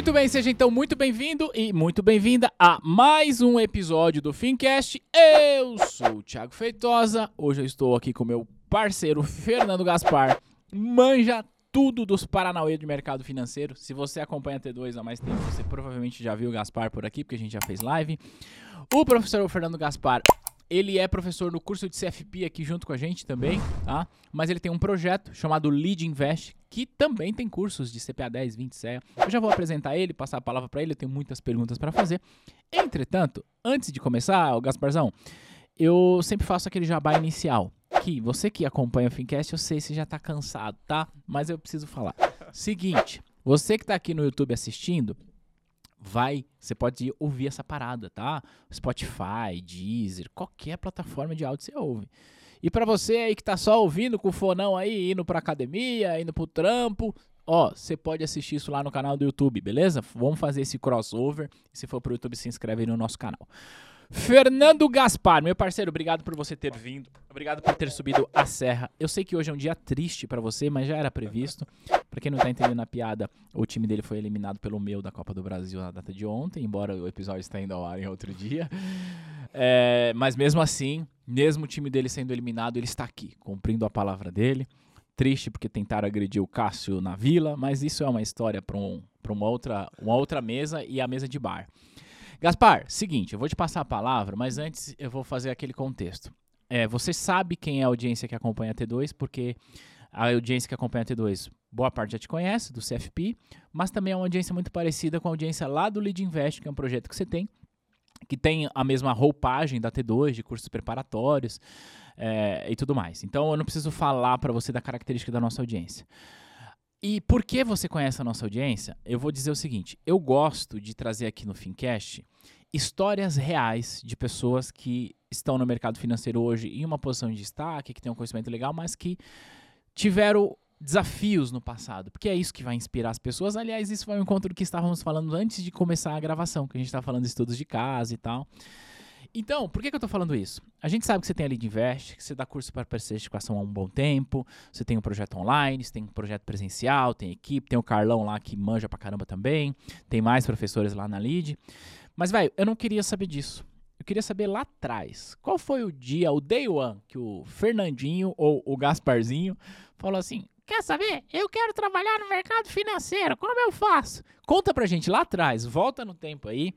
Muito bem, seja então muito bem-vindo e muito bem-vinda a mais um episódio do Fincast. Eu sou o Thiago Feitosa. Hoje eu estou aqui com meu parceiro Fernando Gaspar. Manja tudo dos Paranauê de mercado financeiro. Se você acompanha a T2 há mais tempo, você provavelmente já viu o Gaspar por aqui, porque a gente já fez live. O professor Fernando Gaspar ele é professor no curso de CFP aqui junto com a gente também, tá? Mas ele tem um projeto chamado Lead Invest, que também tem cursos de CPA 10, 20 CEA. Eu já vou apresentar ele, passar a palavra para ele, eu tenho muitas perguntas para fazer. Entretanto, antes de começar, Gasparzão, eu sempre faço aquele jabá inicial, que você que acompanha o Fincast, eu sei se já tá cansado, tá? Mas eu preciso falar. Seguinte, você que tá aqui no YouTube assistindo, vai, você pode ouvir essa parada, tá? Spotify, Deezer, qualquer plataforma de áudio você ouve. E para você aí que tá só ouvindo com o fonão aí, indo pra academia, indo pro trampo, ó, você pode assistir isso lá no canal do YouTube, beleza? Vamos fazer esse crossover. Se for pro YouTube, se inscreve aí no nosso canal. Fernando Gaspar, meu parceiro, obrigado por você ter vindo. Obrigado por ter subido a serra. Eu sei que hoje é um dia triste para você, mas já era previsto. Para quem não tá entendendo a piada, o time dele foi eliminado pelo meu da Copa do Brasil na data de ontem, embora o episódio esteja indo ao ar em outro dia. É, mas mesmo assim, mesmo o time dele sendo eliminado, ele está aqui, cumprindo a palavra dele. Triste porque tentaram agredir o Cássio na vila, mas isso é uma história para um, uma, outra, uma outra mesa e a mesa de bar. Gaspar, seguinte, eu vou te passar a palavra, mas antes eu vou fazer aquele contexto. É, você sabe quem é a audiência que acompanha a T2, porque a audiência que acompanha a T2, boa parte já te conhece, do CFP, mas também é uma audiência muito parecida com a audiência lá do Lead Invest, que é um projeto que você tem, que tem a mesma roupagem da T2, de cursos preparatórios é, e tudo mais. Então eu não preciso falar para você da característica da nossa audiência. E por que você conhece a nossa audiência? Eu vou dizer o seguinte: eu gosto de trazer aqui no Fincast histórias reais de pessoas que estão no mercado financeiro hoje em uma posição de destaque, que têm um conhecimento legal, mas que tiveram desafios no passado, porque é isso que vai inspirar as pessoas. Aliás, isso vai ao encontro que estávamos falando antes de começar a gravação, que a gente está falando de estudos de casa e tal. Então, por que, que eu estou falando isso? A gente sabe que você tem a Lead Invest, que você dá curso para certificação há um bom tempo, você tem um projeto online, você tem um projeto presencial, tem equipe, tem o Carlão lá que manja pra caramba também, tem mais professores lá na Lead. Mas, velho, eu não queria saber disso. Eu queria saber lá atrás, qual foi o dia, o day one, que o Fernandinho ou o Gasparzinho falou assim: Quer saber? Eu quero trabalhar no mercado financeiro, como eu faço? Conta pra gente lá atrás, volta no tempo aí,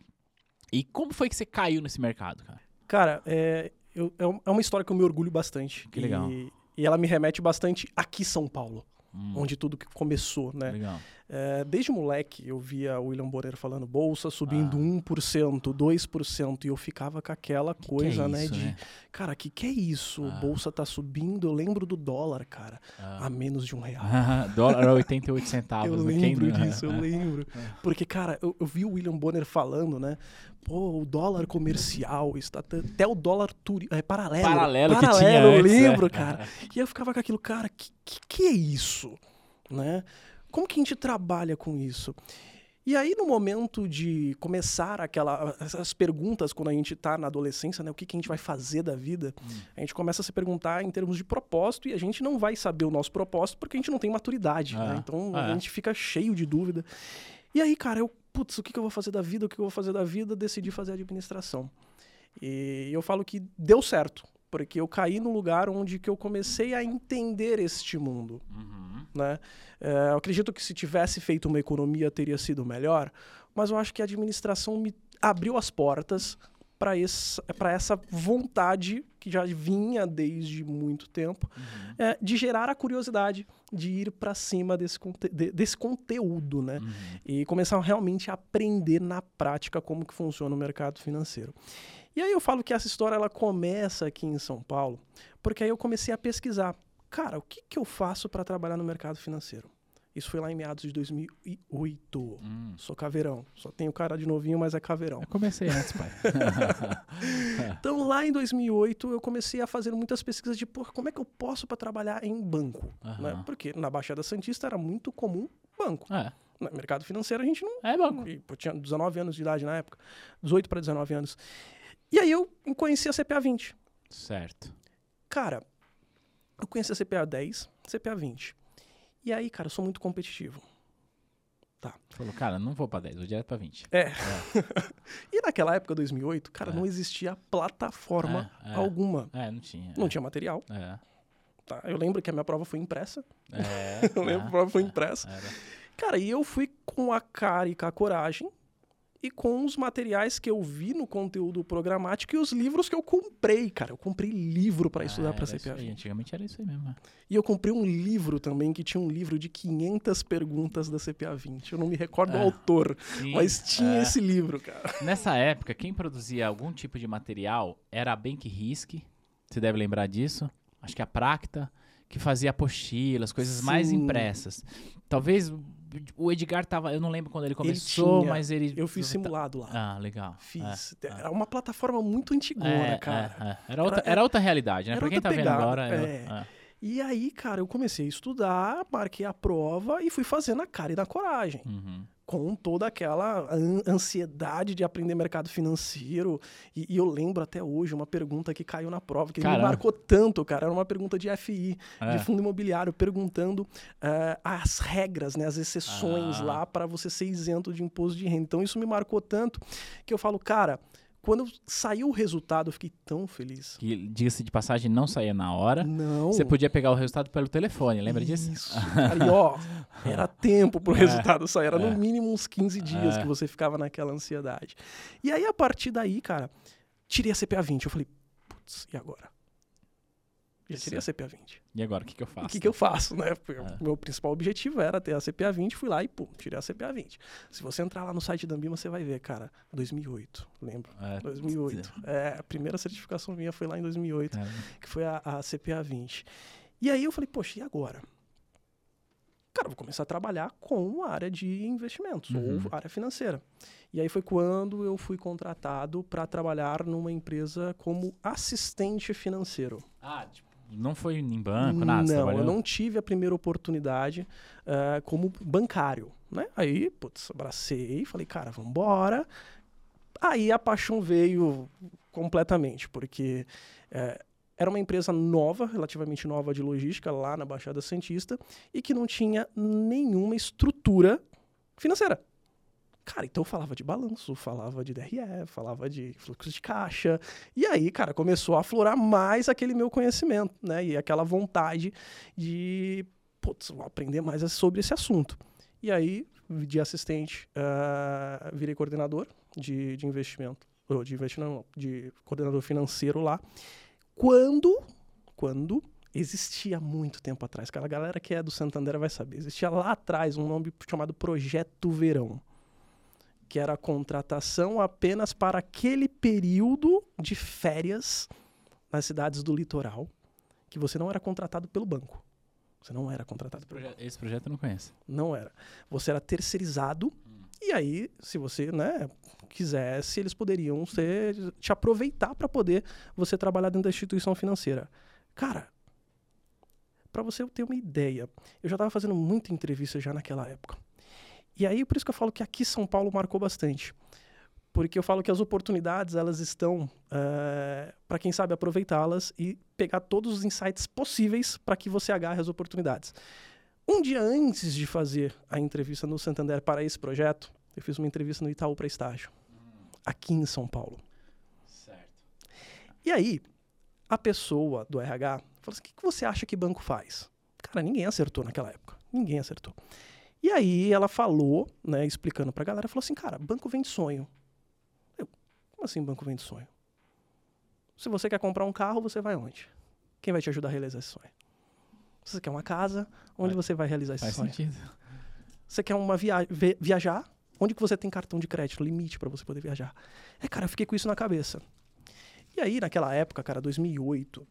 e como foi que você caiu nesse mercado, cara? Cara, é, eu, é, é uma história que eu me orgulho bastante. Que legal. E, e ela me remete bastante aqui São Paulo, hum. onde tudo começou, né? Legal. É, desde moleque, eu via o William Bonner falando bolsa subindo ah. 1%, 2%, e eu ficava com aquela que coisa, é né? Isso, de, né? cara, que que é isso? Ah. Bolsa tá subindo. Eu lembro do dólar, cara, Ah. a menos de um real. Dólar a 88 centavos. Eu né? Lembro não- disso, eu lembro. Porque, cara, eu, eu vi o William Bonner falando, né? Pô, o dólar comercial está até o dólar turi é, paralelo. Paralelo que tinha Paralelo, eu antes, né? lembro, cara. E eu ficava com aquilo, cara, que, que, que é isso? Né? Como que a gente trabalha com isso? E aí, no momento de começar aquela, essas perguntas, quando a gente está na adolescência, né? O que, que a gente vai fazer da vida? Hum. A gente começa a se perguntar em termos de propósito e a gente não vai saber o nosso propósito porque a gente não tem maturidade, Ah, né? Então, ah, a é. gente fica cheio de dúvida. E aí, cara, eu, putz, o que, que eu vou fazer da vida? O que, que eu vou fazer da vida? Decidi fazer administração. E eu falo que deu certo, porque eu caí no lugar onde que eu comecei a entender este mundo Uhum. né? É, eu acredito que se tivesse feito uma economia teria sido melhor, mas eu acho que a administração me abriu as portas para essa vontade que já vinha desde muito tempo Uhum. é, de gerar a curiosidade de ir para cima desse, conte de- desse conteúdo, né? Uhum. e começar realmente a aprender na prática como que funciona o mercado financeiro. E aí eu falo que essa história ela começa aqui em São Paulo, porque aí eu comecei a pesquisar. Cara, o que, que eu faço para trabalhar no mercado financeiro? Isso foi lá em meados de 2008. Hum. Sou caveirão. Só tenho cara de novinho, mas é caveirão. Eu comecei antes, pai. Então, lá em 2008, eu comecei a fazer muitas pesquisas de, pô, como é que eu posso para trabalhar em banco? Né? Aham. Porque na Baixada Santista era muito comum banco. É, No mercado financeiro a gente não é banco. E, pô, tinha 19 anos de idade na época. 18 para 19 anos. E aí eu conheci a CPA 20. Certo. Cara, eu conheci a CPA 10, CPA 20. E aí, cara, eu sou muito competitivo. Tá. Falou, cara, não vou pra 10, vou direto pra 20. É. e naquela época, 2008, cara, É. não existia plataforma É, é. alguma. É, não tinha. Não tinha material. É. Tá? Eu lembro que a minha prova foi impressa. É. Eu lembro que a é, prova foi é, impressa. Cara, e eu fui com a cara e com a coragem e com os materiais que eu vi no conteúdo programático e os livros que eu comprei, cara. Eu comprei livro para estudar Ah, para era isso CPA aí, 20. Antigamente era isso aí mesmo. é. E eu comprei um livro também que tinha um livro de 500 perguntas da CPA 20. Eu não me recordo o Ah, autor, Sim, mas tinha é. esse livro, cara. Nessa época, quem produzia algum tipo de material era a Bank Risk, você deve lembrar disso. Acho que a Practa, que fazia apostilas, coisas mais Sim. impressas. Talvez o Edgar tava, eu não lembro quando ele começou, tinha. mas ele Eu fiz simulado lá. Ah, legal. Fiz. É, Era uma plataforma muito antigona, é, cara. é, é. Era, outra, Era- era outra realidade, né? Pra quem tá outra vendo pegada, agora. eu- é. é. E aí, cara, eu comecei a estudar, marquei a prova e fui fazendo a cara e na coragem. Uhum. Com toda aquela an- ansiedade de aprender mercado financeiro. E, e eu lembro até hoje uma pergunta que caiu na prova, que me Caramba. marcou tanto, cara. Era uma pergunta de FI, É. de fundo imobiliário, perguntando eh, as regras, né, as exceções Ah. lá para você ser isento de imposto de renda. Então isso me marcou tanto que eu falo, cara, quando saiu o resultado, eu fiquei tão feliz. Que, diga-se de passagem, não saía na hora. Não. Você podia pegar o resultado pelo telefone, lembra disso? Isso. Cara, e ó, era tempo pro É, resultado sair. Era é. no mínimo uns 15 dias É. que você ficava naquela ansiedade. E aí, a partir daí, cara, tirei a CPA 20. Eu falei, putz, e agora? Já tirei a CPA 20. E agora, o que, que eu faço? O que, que eu faço, né? Porque É. o Meu principal objetivo era ter a CPA 20, fui lá e, pum, tirei a CPA 20. Se você entrar lá no site da Ambima, você vai ver, cara, 2008, lembro. É, 2008. É, a primeira certificação minha foi lá em 2008 cara, que foi a, a CPA 20. E aí eu falei, poxa, e agora? Cara, eu vou começar a trabalhar com a área de investimentos Uhum. ou área financeira. E aí foi quando eu fui contratado para trabalhar numa empresa como assistente financeiro. Ah, tipo, não foi em banco, nada? Não, eu não tive a primeira oportunidade eh, como bancário, né? Aí, putz, abracei falei, cara, vambora. Aí a paixão veio completamente, porque eh, era uma empresa nova, relativamente nova de logística, lá na Baixada Santista, e que não tinha nenhuma estrutura financeira. Cara, então eu falava de balanço, falava de DRE, falava de fluxo de caixa. E aí, cara, começou a aflorar mais aquele meu conhecimento, né? E aquela vontade de, putz, vou aprender mais sobre esse assunto. E aí, de assistente, ah, virei coordenador de, de investimento, ou de investimento, não, de coordenador financeiro lá. Quando, quando existia muito tempo atrás, aquela galera que é do Santander vai saber, existia lá atrás um nome chamado Projeto Verão que era a contratação apenas para aquele período de férias nas cidades do litoral, que você não era contratado pelo banco. Você não era contratado pelo banco. Esse projeto eu não conheço. Não era. Você era terceirizado, e aí, se você né, quisesse, eles poderiam ser, te aproveitar para poder você trabalhar dentro da instituição financeira. Cara, para você ter uma ideia, eu já estava fazendo muita entrevista já naquela época. E aí, por isso que eu falo que aqui São Paulo marcou bastante. Porque eu falo que as oportunidades, elas estão para quem sabe aproveitá-las e pegar todos os insights possíveis para que você agarre as oportunidades. Um dia antes de fazer a entrevista no Santander para esse projeto, eu fiz uma entrevista no Itaú para estágio, aqui em São Paulo. Certo. E aí, a pessoa do RH falou assim: o que, que você acha que banco faz? Cara, ninguém acertou naquela época. Ninguém acertou. E aí ela falou, né, explicando pra galera, falou assim, cara, banco vende sonho. Eu, como assim banco vende sonho? Se você quer comprar um carro, você vai onde? Quem vai te ajudar a realizar esse sonho? Você quer uma casa, onde Faz- você vai realizar esse Faz sonho? sentido. Você quer uma via vi- viajar? Onde que você tem cartão de crédito, limite para você poder viajar? É, cara, eu fiquei com isso na cabeça. E aí, naquela época, cara, 2008,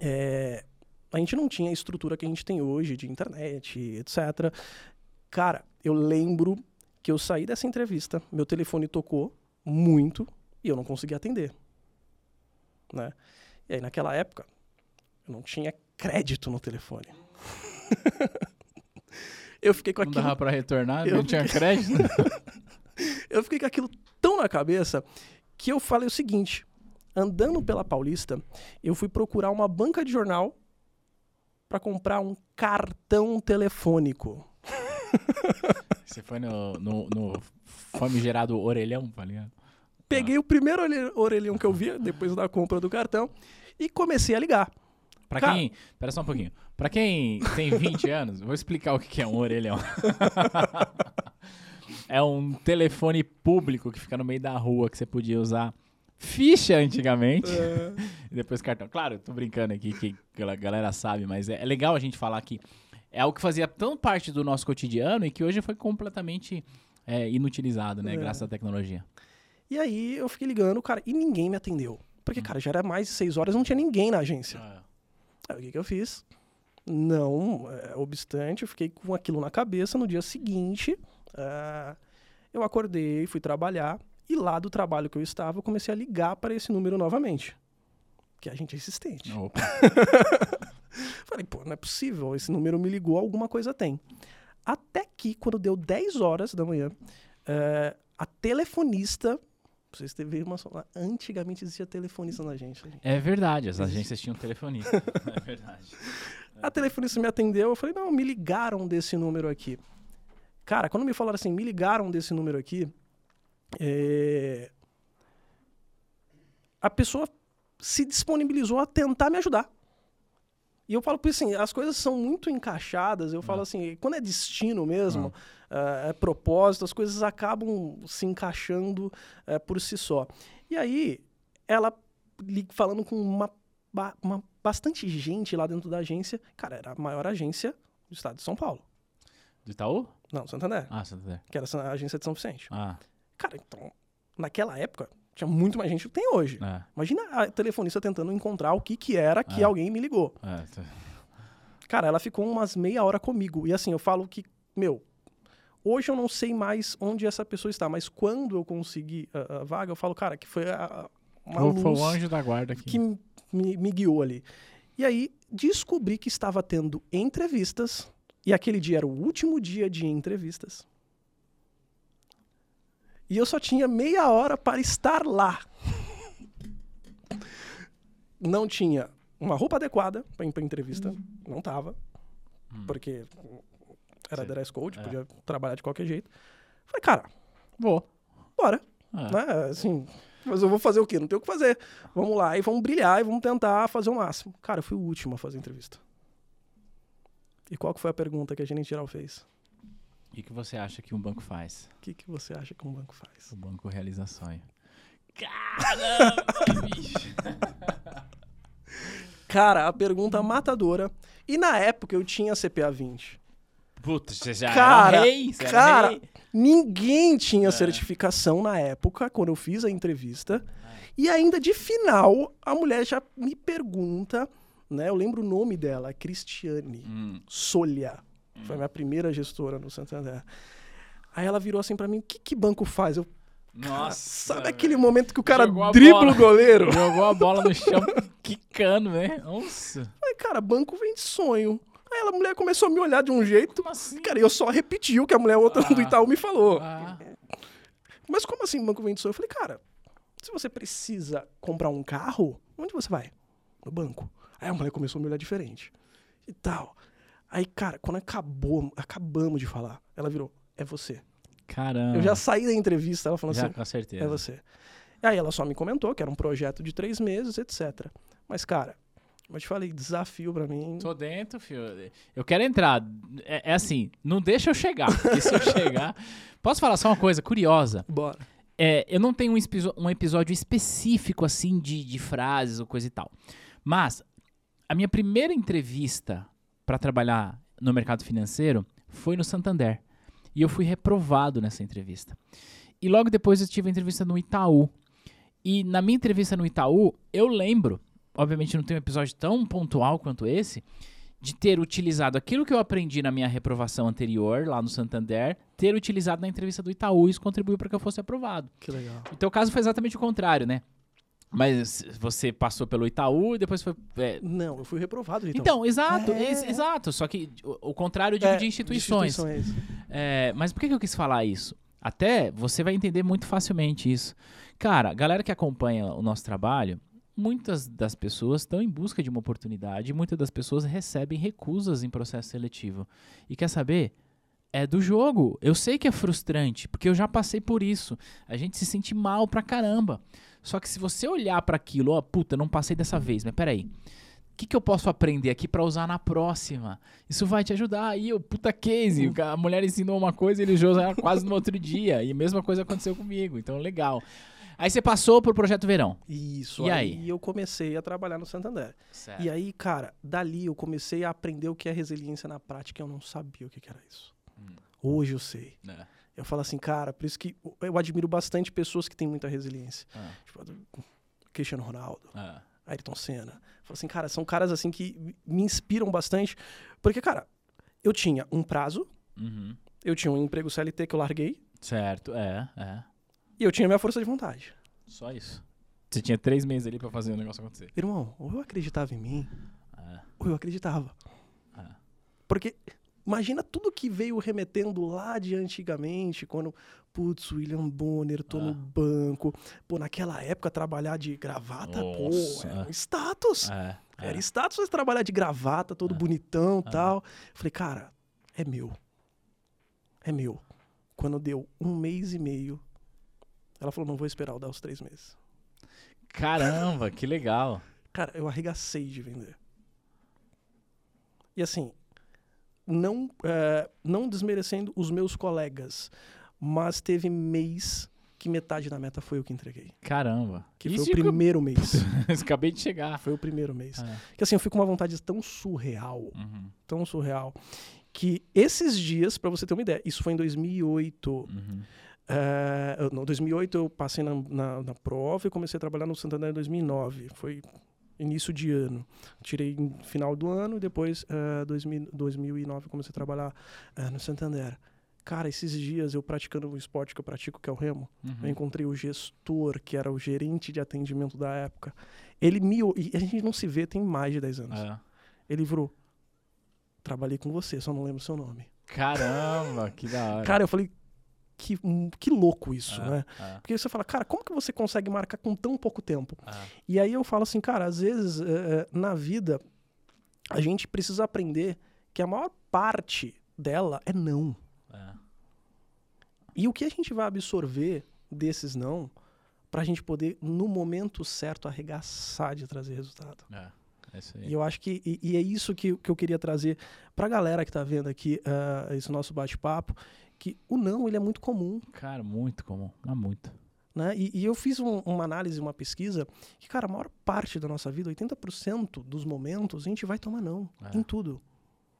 é, a gente não tinha a estrutura que a gente tem hoje de internet, etc. Cara, eu lembro que eu saí dessa entrevista, meu telefone tocou muito e eu não consegui atender. Né? E aí, naquela época, eu não tinha crédito no telefone. eu fiquei com Não aquilo dava pra retornar, Eu não tinha crédito. eu fiquei com aquilo tão na cabeça que eu falei o seguinte: andando pela Paulista, eu fui procurar uma banca de jornal para comprar um cartão telefônico. Você foi no, no, no famigerado orelhão, tá ligado? Peguei o primeiro orelhão- que eu via, depois da compra do cartão, e comecei a ligar. Pra Cara- quem. Pera só um pouquinho. Pra quem tem 20 anos, vou explicar o que é um orelhão. é um telefone público que fica no meio da rua que você podia usar ficha antigamente. E depois cartão. Claro, tô brincando aqui que a galera sabe, mas é, é legal a gente falar que é algo que fazia tão parte do nosso cotidiano e que hoje foi completamente é, inutilizado, né? É. Graças à tecnologia. E aí eu fiquei ligando, cara, e ninguém me atendeu. Porque, Hum. cara, já era mais de seis horas, não tinha ninguém na agência. Aí o que, que eu fiz? Não é, obstante, eu fiquei com aquilo na cabeça. No dia seguinte, é, eu acordei, fui trabalhar. E lá do trabalho que eu estava, eu comecei a ligar para esse número novamente. Que a gente é insistente. Opa. Falei, pô, não é possível. Esse número me ligou, alguma coisa tem. Até que, quando deu 10 horas da manhã, é, a telefonista. Vocês teve uma. Antigamente existia telefonista na agência. É verdade, as agências tinham telefonista. é verdade. A telefonista me atendeu, eu falei, não, me ligaram desse número aqui. Cara, quando me falaram assim, me ligaram desse número aqui, é, a pessoa se disponibilizou a tentar me ajudar. E eu falo, porque assim, as coisas são muito encaixadas, eu falo assim, quando é destino mesmo, eh, é propósito, as coisas acabam se encaixando eh, por si só. E aí, ela falando com uma, uma- bastante gente lá dentro da agência, cara, era a maior agência do estado de São Paulo. Do Itaú? Não, Santander, Ah, Santander. que era a agência de São Vicente. Ah, Cara, então, naquela época, tinha muito mais gente do que tem hoje. é. Imagina a telefonista tentando encontrar o que que era que É. alguém me ligou. é. Cara, ela ficou umas meia hora comigo. E assim, eu falo que, meu, hoje eu não sei mais onde essa pessoa está, mas quando eu consegui a, a vaga, eu falo, cara, que foi a, uma Foi, luz foi o anjo da guarda aqui. que me, me guiou ali. E aí, descobri que estava tendo entrevistas, e aquele dia era o último dia de entrevistas. E eu só tinha meia hora para estar lá. Não tinha uma roupa adequada para ir para entrevista, não tava, porque era Sim. dress code, É. podia trabalhar de qualquer jeito. Falei, cara, Vou. bora Ah, né? Assim, mas eu vou fazer o quê? Não tenho o que fazer. Vamos lá e vamos brilhar e vamos tentar fazer o máximo. Cara, eu fui o último a fazer a entrevista. E qual que foi a pergunta que a gerente geral fez? O que você acha que um banco faz? O que, que você acha que um banco faz? O banco realiza sonho. Caramba, bicho. Cara, a pergunta matadora. E na época eu tinha CPA 20. Puta, você já Cara, era rei, você cara, era rei. Ninguém tinha É. certificação na época, quando eu fiz a entrevista. E ainda de final, a mulher já me pergunta, né? Eu lembro o nome dela, Cristiane. Hum, Solha. Foi a minha primeira gestora no Santander. Aí ela virou assim pra mim: o que, que banco faz? Eu, nossa. sabe aquele momento que o cara dribla bola. o goleiro? Jogou a bola no chão, quicando, né? Nossa. Falei, cara, banco vem de sonho. Aí a mulher começou a me olhar de um jeito. Assim? Cara, e eu só repeti o que a mulher outra do Ah. Itaú me falou. Ah, Mas como assim banco vem de sonho? Eu falei, cara, se você precisa comprar um carro, onde você vai? No banco. Aí a mulher começou a me olhar diferente. E tal. Aí, cara, quando acabou, acabamos de falar, ela virou, é você. caramba. Eu já saí da entrevista, ela falou Já, assim, com certeza. é você. E aí ela só me comentou que era um projeto de três meses, etc. Mas, cara, eu te falei, desafio pra mim. Tô dentro, filho. Eu quero entrar. É, é assim, não deixa eu chegar. Porque se eu chegar. Posso falar só uma coisa curiosa? Bora. É, eu não tenho um, um episódio específico, assim, de, de frases ou coisa e tal. Mas, a minha primeira entrevista para trabalhar no mercado financeiro foi no Santander. E eu fui reprovado nessa entrevista. E logo depois eu tive a entrevista no Itaú. E na minha entrevista no Itaú, eu lembro, obviamente não tem um episódio tão pontual quanto esse, de ter utilizado aquilo que eu aprendi na minha reprovação anterior, lá no Santander, ter utilizado na entrevista do Itaú isso contribuiu para que eu fosse aprovado. Que legal. O teu caso foi exatamente o contrário, né? Mas você passou pelo Itaú e depois foi. é, Não, eu fui reprovado, então. Então, exato, É. ex- exato. Só que o, o contrário digo É, de instituições. instituições. É, mas por que, eu quis falar isso? Até você vai entender muito facilmente isso. Cara, a galera que acompanha o nosso trabalho, muitas das pessoas estão em busca de uma oportunidade, e muitas das pessoas recebem recusas em processo seletivo. E quer saber? é do jogo. Eu sei que é frustrante, porque eu já passei por isso. A gente se sente mal pra caramba. Só que se você olhar pra aquilo, ó, puta, não passei dessa vez, mas peraí. O que, que eu posso aprender aqui pra usar na próxima? Isso vai te ajudar. Aí, o puta case. ca- A mulher ensinou uma coisa e ele usou quase no outro dia. E a mesma coisa aconteceu comigo. Então, legal. Aí você passou pro Projeto Verão. Isso. E aí? eu comecei a trabalhar no Santander. Certo. E aí, cara, dali eu comecei a aprender o que é resiliência na prática. Eu não sabia o que que era isso. Hum. Hoje eu sei. É. Eu falo assim, cara, por isso que eu admiro bastante pessoas que têm muita resiliência. Ah, Tipo, Cristiano Ronaldo, ah, Ayrton Senna. Falo assim, cara, são caras assim que me inspiram bastante. Porque, cara, eu tinha um prazo, uhum. eu tinha um emprego CLT que eu larguei, Certo, é, é. e eu tinha minha força de vontade. Só isso. Você tinha três meses ali pra fazer o negócio acontecer. Irmão, ou eu acreditava em mim, É, ou eu acreditava. é. Porque imagina tudo que veio remetendo lá de antigamente, quando, putz, William Bonner, tô Ah. no banco. Pô, naquela época, trabalhar de gravata, Nossa, pô, era é. um status. É, é. Era status você trabalhar de gravata, todo Ah. bonitão e Ah. tal. Falei, cara, é meu. É meu. Quando deu um mês e meio, ela falou, não vou esperar eu dar os três meses. Caramba, que legal. Cara, eu arregacei de vender. E assim, não, eh, não desmerecendo os meus colegas, mas teve mês que metade da meta foi eu que entreguei. Caramba. Que Isso foi o primeiro mês. eu acabei de chegar. Foi o primeiro mês. É. Que assim, eu fui com uma vontade tão surreal, Uhum, tão surreal, que esses dias, pra você ter uma ideia, isso foi em 2008. uhum. Eu- não, 2008 eu passei na, na, na prova e comecei a trabalhar no Santander em 2009. Foi início de ano. Tirei no final do ano e depois, eh, 2000, 2009, eu comecei a trabalhar eh, no Santander. Cara, esses dias eu praticando o esporte que eu pratico, que é o remo, uhum. eu encontrei o gestor, que era o gerente de atendimento da época. Ele me. E a gente não se vê tem mais de 10 anos. É. Ele virou. Trabalhei com você, só não lembro seu nome. Caramba, que da hora. Cara, eu falei. Que, hum, que louco isso, É, né? é, Porque você fala, cara, como que você consegue marcar com tão pouco tempo? é. E aí eu falo assim, cara, às vezes eh, na vida a gente precisa aprender que a maior parte dela é não. É. E o que a gente vai absorver desses não pra gente poder, no momento certo, arregaçar de trazer resultado. É, é. E eu acho que e, e é isso que, que eu queria trazer pra galera que tá vendo aqui ah, esse nosso bate-papo, que o não ele é muito comum. Cara, muito comum. Mas muito. Né? E, e eu fiz um- uma análise, uma pesquisa, que, cara, a maior parte da nossa vida, 80% dos momentos, a gente vai tomar não. É. Em tudo.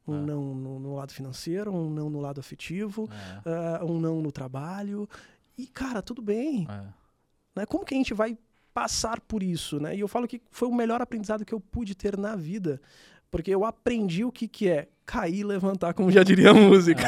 Um É. não no, no lado financeiro, um não no lado afetivo, É, ah, um não no trabalho. E, cara, tudo bem. é. Né? Como que a gente vai passar por isso? Né? E eu falo que foi o melhor aprendizado que eu pude ter na vida. Porque eu aprendi o que, que é cair e levantar, como já diria a música.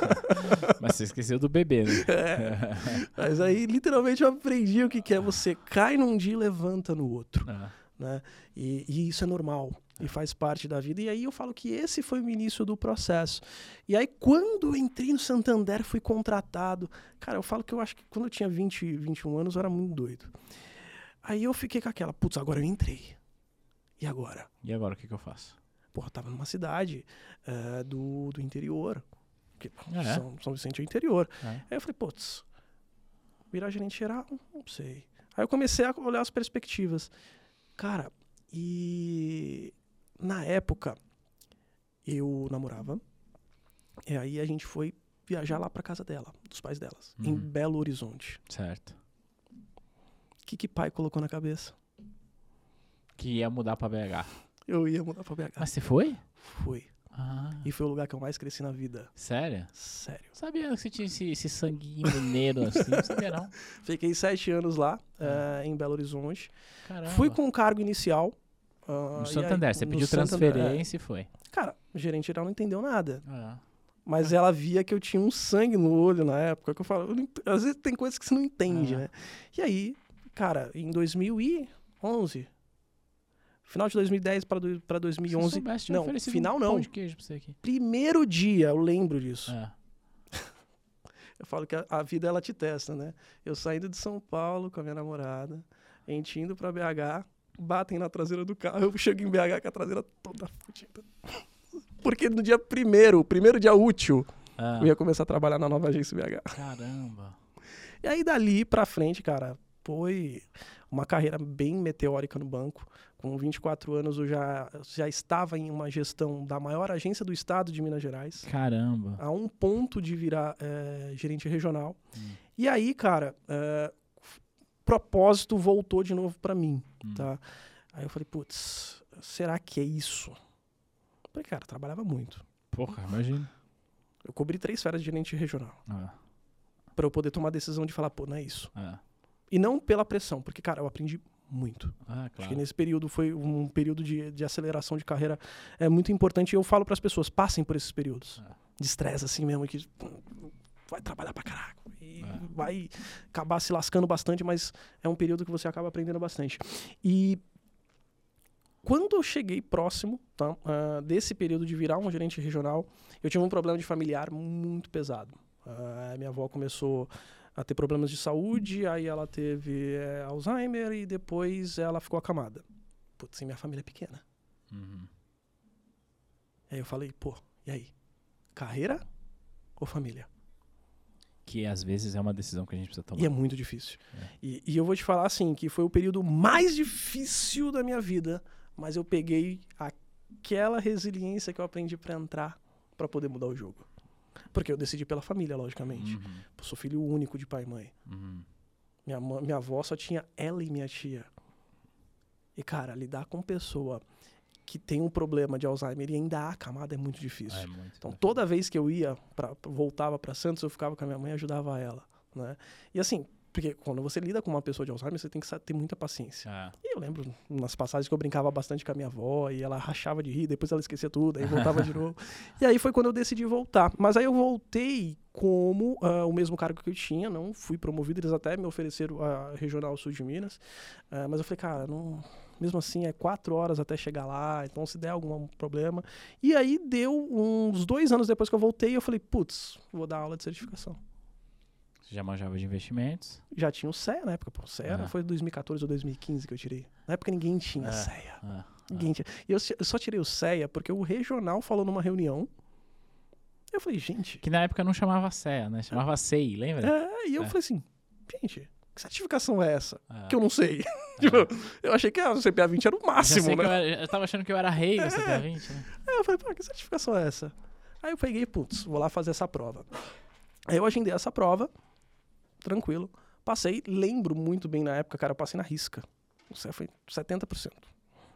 Mas você esqueceu do bebê, né? Mas aí, literalmente, eu aprendi o que, que é você cai num dia e levanta no outro. É. né? E, e isso é normal e faz parte da vida. E aí eu falo que esse foi o início do processo. E aí, quando eu entrei no Santander, fui contratado. Cara, eu falo que eu acho que quando eu tinha 20, 21 anos, eu era muito doido. Aí eu fiquei com aquela, putz, agora eu entrei. E agora? E agora o que, que eu faço? Porra, eu tava numa cidade eh, do, do interior. Que, É. São, São Vicente é o interior. É. Aí eu falei, putz, virar gerente geral? Não sei. Aí eu comecei a olhar as perspectivas. Cara, e na época eu namorava. E aí a gente foi viajar lá pra casa dela, dos pais delas, em Uhum. Belo Horizonte. Certo. O que que pai colocou na cabeça? Que ia mudar pra BH. Eu ia mudar pra BH. Mas você foi? Fui. Ah, E foi o lugar que eu mais cresci na vida. sério? Sério. Sabia que você tinha esse, esse sanguinho mineiro assim? Não sabia não. Fiquei sete anos lá, eh, em Belo Horizonte. Caramba. Fui com um cargo inicial. ah, No Santander, aí- você no pediu Santander, é. transferência e foi. Cara, o gerente geral não entendeu nada. Ah, Mas ela via que eu tinha um sangue no olho na época, que eu falo, às vezes tem coisas que você não entende, Ah. né? E aí, cara, em 2011, final de 2010 para do- pra se 2011, soubesse, tinha não, oferecido final um não. de queijo pra você aqui. primeiro dia, eu lembro disso. É. Eu falo que a, a vida ela te testa, né? Eu saindo de São Paulo com a minha namorada, a gente indo pra BH, batem na traseira do carro, eu chego em BH com a traseira toda fodida. Porque no dia primeiro, primeiro dia útil, Ah, eu ia começar a trabalhar na nova agência BH. Caramba. E aí dali pra frente, cara, foi uma carreira bem meteórica no banco. Com 24 anos eu já, já estava em uma gestão da maior agência do estado de Minas Gerais, Caramba. a um ponto de virar eh, gerente regional. Hum. E aí, cara, eh, propósito voltou de novo pra mim, Hum. tá? Aí eu falei, putz, será que é isso? Falei, cara, eu trabalhava muito. Porra, imagina. Eu cobri três férias de gerente regional Ah, Pra eu poder tomar a decisão de falar, pô, não é isso. ah, E não pela pressão, porque, cara, eu aprendi muito. ah, Acho que claro. nesse período foi um período de, de aceleração de carreira é muito importante. E eu falo para as pessoas, passem por esses períodos É. de estresse, assim mesmo, que vai trabalhar pra caraca. E É. vai acabar se lascando bastante, mas é um período que você acaba aprendendo bastante. E quando eu cheguei próximo tá, ah, desse período de virar um gerente regional, eu tive um problema de familiar muito pesado. Ah, minha avó começou a ter problemas de saúde, aí ela teve eh, Alzheimer e depois ela ficou acamada. Putz, e minha família é pequena. Uhum. Aí eu falei, pô, e aí? Carreira ou família? Que às vezes é uma decisão que a gente precisa tomar. E é muito difícil. É. E, e eu vou te falar assim, que foi o período mais difícil da minha vida, mas eu peguei aquela resiliência que eu aprendi pra entrar pra poder mudar o jogo. Porque eu decidi pela família, logicamente. Uhum, Eu sou filho único de pai e mãe. uhum. Minha, minha avó só tinha ela e minha tia. E, cara, lidar com pessoa que tem um problema de Alzheimer e ainda há camada é muito difícil. É muito. Então, toda vez que eu ia, pra, voltava para Santos, eu ficava com a minha mãe e ajudava ela, né? E assim, porque quando você lida com uma pessoa de Alzheimer, você tem que ter muita paciência. Ah, E eu lembro nas passagens que eu brincava bastante com a minha avó e ela rachava de rir, depois ela esquecia tudo, aí voltava de novo. E aí foi quando eu decidi voltar. Mas aí eu voltei como ah, o mesmo cargo que eu tinha, não fui promovido, eles até me ofereceram a Regional Sul de Minas. Ah, mas eu falei, cara, não, mesmo assim é quatro horas até chegar lá, então se der algum problema. E aí deu uns dois anos depois que eu voltei, eu falei, putz, vou dar aula de certificação. Você já manjava de investimentos? Já tinha o CEA na época, pô, o CEA Ah. foi 2014 ou 2015 que eu tirei. Na época ninguém tinha É. CEA. Ah, Ninguém tinha. E eu, eu só tirei o CEA porque o regional falou numa reunião. Eu falei, gente. Que na época não chamava CEA, né? Chamava SEI, lembra? É, e eu É. falei assim, gente, que certificação é essa? Ah. Que eu não sei. Tipo, eu achei que a CPA 20 era o máximo, que eu, né? era- eu tava achando que eu era rei da É. CPA 20, né? Aí eu falei, pô, que certificação é essa? Aí eu peguei, putz, vou lá fazer essa prova. Aí eu agendei essa prova, tranquilo. Passei, lembro muito bem na época, cara, eu passei na risca. O CEA foi 70%.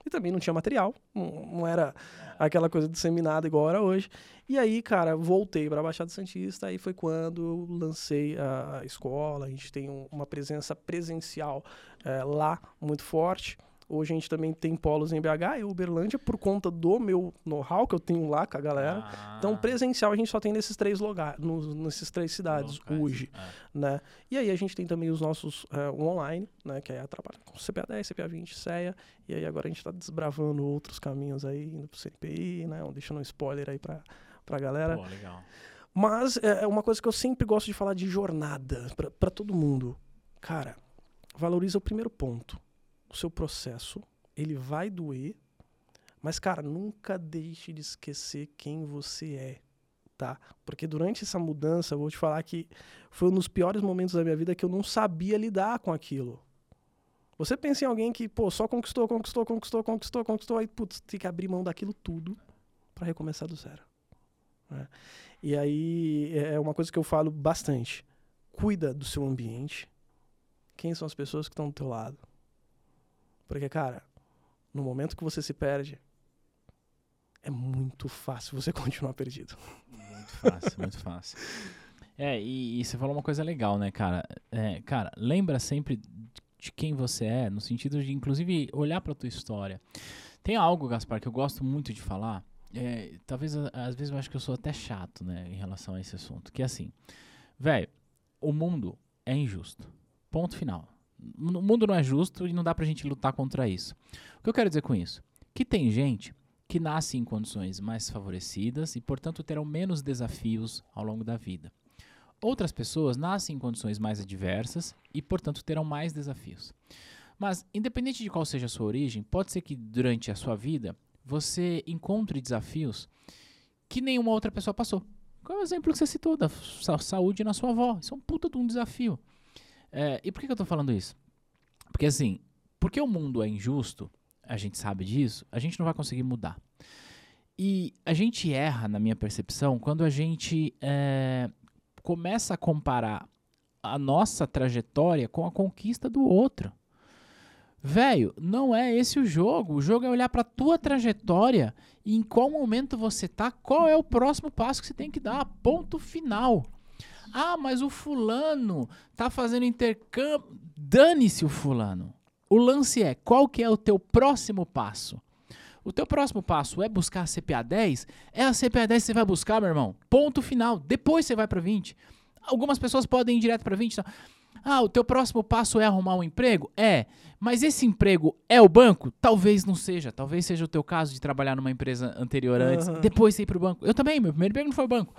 E também não tinha material, não, era aquela coisa disseminada igual era hoje. E aí, cara, voltei para a Baixada Santista, aí foi quando eu lancei a escola, a gente tem um- uma presença presencial eh, lá muito forte. Hoje a gente também tem polos em BH e Uberlândia por conta do meu know-how que eu tenho lá com a galera. Ah, Então, presencial a gente só tem nesses três lugares, nos, nessas três cidades locais. hoje, Ah, né? E aí a gente tem também os nossos eh, online, né? Que aí trabalha com CPA 10, CPA 20, CEA. E aí agora a gente tá desbravando outros caminhos aí, indo pro CNPI, né? Deixando um spoiler aí pra, pra galera. Pô, legal. Mas é é uma coisa que eu sempre gosto de falar de jornada pra todo mundo. Cara, valoriza o primeiro ponto. O seu processo, ele vai doer, mas cara, nunca deixe de esquecer quem você é, tá? Porque durante essa mudança, eu vou te falar que foi um dos piores momentos da minha vida que eu não sabia lidar com aquilo. Você pensa em alguém que, pô, só conquistou, conquistou, conquistou, conquistou, conquistou, aí, putz, tem que abrir mão daquilo tudo pra recomeçar do zero. né? E aí é uma coisa que eu falo bastante. Cuida do seu ambiente. Quem são as pessoas que estão do teu lado? Porque, cara, no momento que você se perde, é muito fácil você continuar perdido. Muito fácil, muito fácil. É, e, e você falou uma coisa legal, né, cara? É, cara, lembra sempre de quem você é, no sentido de, inclusive, olhar pra tua história. Tem algo, Gaspar, que eu gosto muito de falar. é, talvez, às vezes, eu acho que eu sou até chato, né, em relação a esse assunto. Que é assim, velho, o mundo é injusto. Ponto final. O mundo não é justo e não dá pra gente lutar contra isso. O que eu quero dizer com isso? Que tem gente que nasce em condições mais favorecidas e, portanto, terão menos desafios ao longo da vida. Outras pessoas nascem em condições mais adversas e, portanto, terão mais desafios. Mas, independente de qual seja a sua origem, pode ser que durante a sua vida você encontre desafios que nenhuma outra pessoa passou. Qual é o exemplo que você citou da sa- saúde na sua avó? Isso é um puta de um desafio. É, e por que, que eu tô falando isso? Porque assim, porque o mundo é injusto, a gente sabe disso, a gente não vai conseguir mudar. E a gente erra, na minha percepção, quando a gente é, começa a comparar a nossa trajetória com a conquista do outro. Velho, não é esse o jogo. O jogo é olhar pra tua trajetória e em qual momento você tá, qual é o próximo passo que você tem que dar. Ponto final. Ah, mas o fulano tá fazendo intercâmbio. Dane-se o fulano. O lance é, qual que é o teu próximo passo? O teu próximo passo é buscar a CPA 10? É a CPA 10 que você vai buscar, meu irmão. Ponto final. Depois você vai pra 20. Algumas pessoas podem ir direto pra 20. Então, ah, o teu próximo passo é arrumar um emprego? É. Mas esse emprego é o banco? Talvez não seja. Talvez seja o teu caso de trabalhar numa empresa anterior antes, Aham. depois você ir pro banco. Eu também, meu primeiro emprego não foi o banco.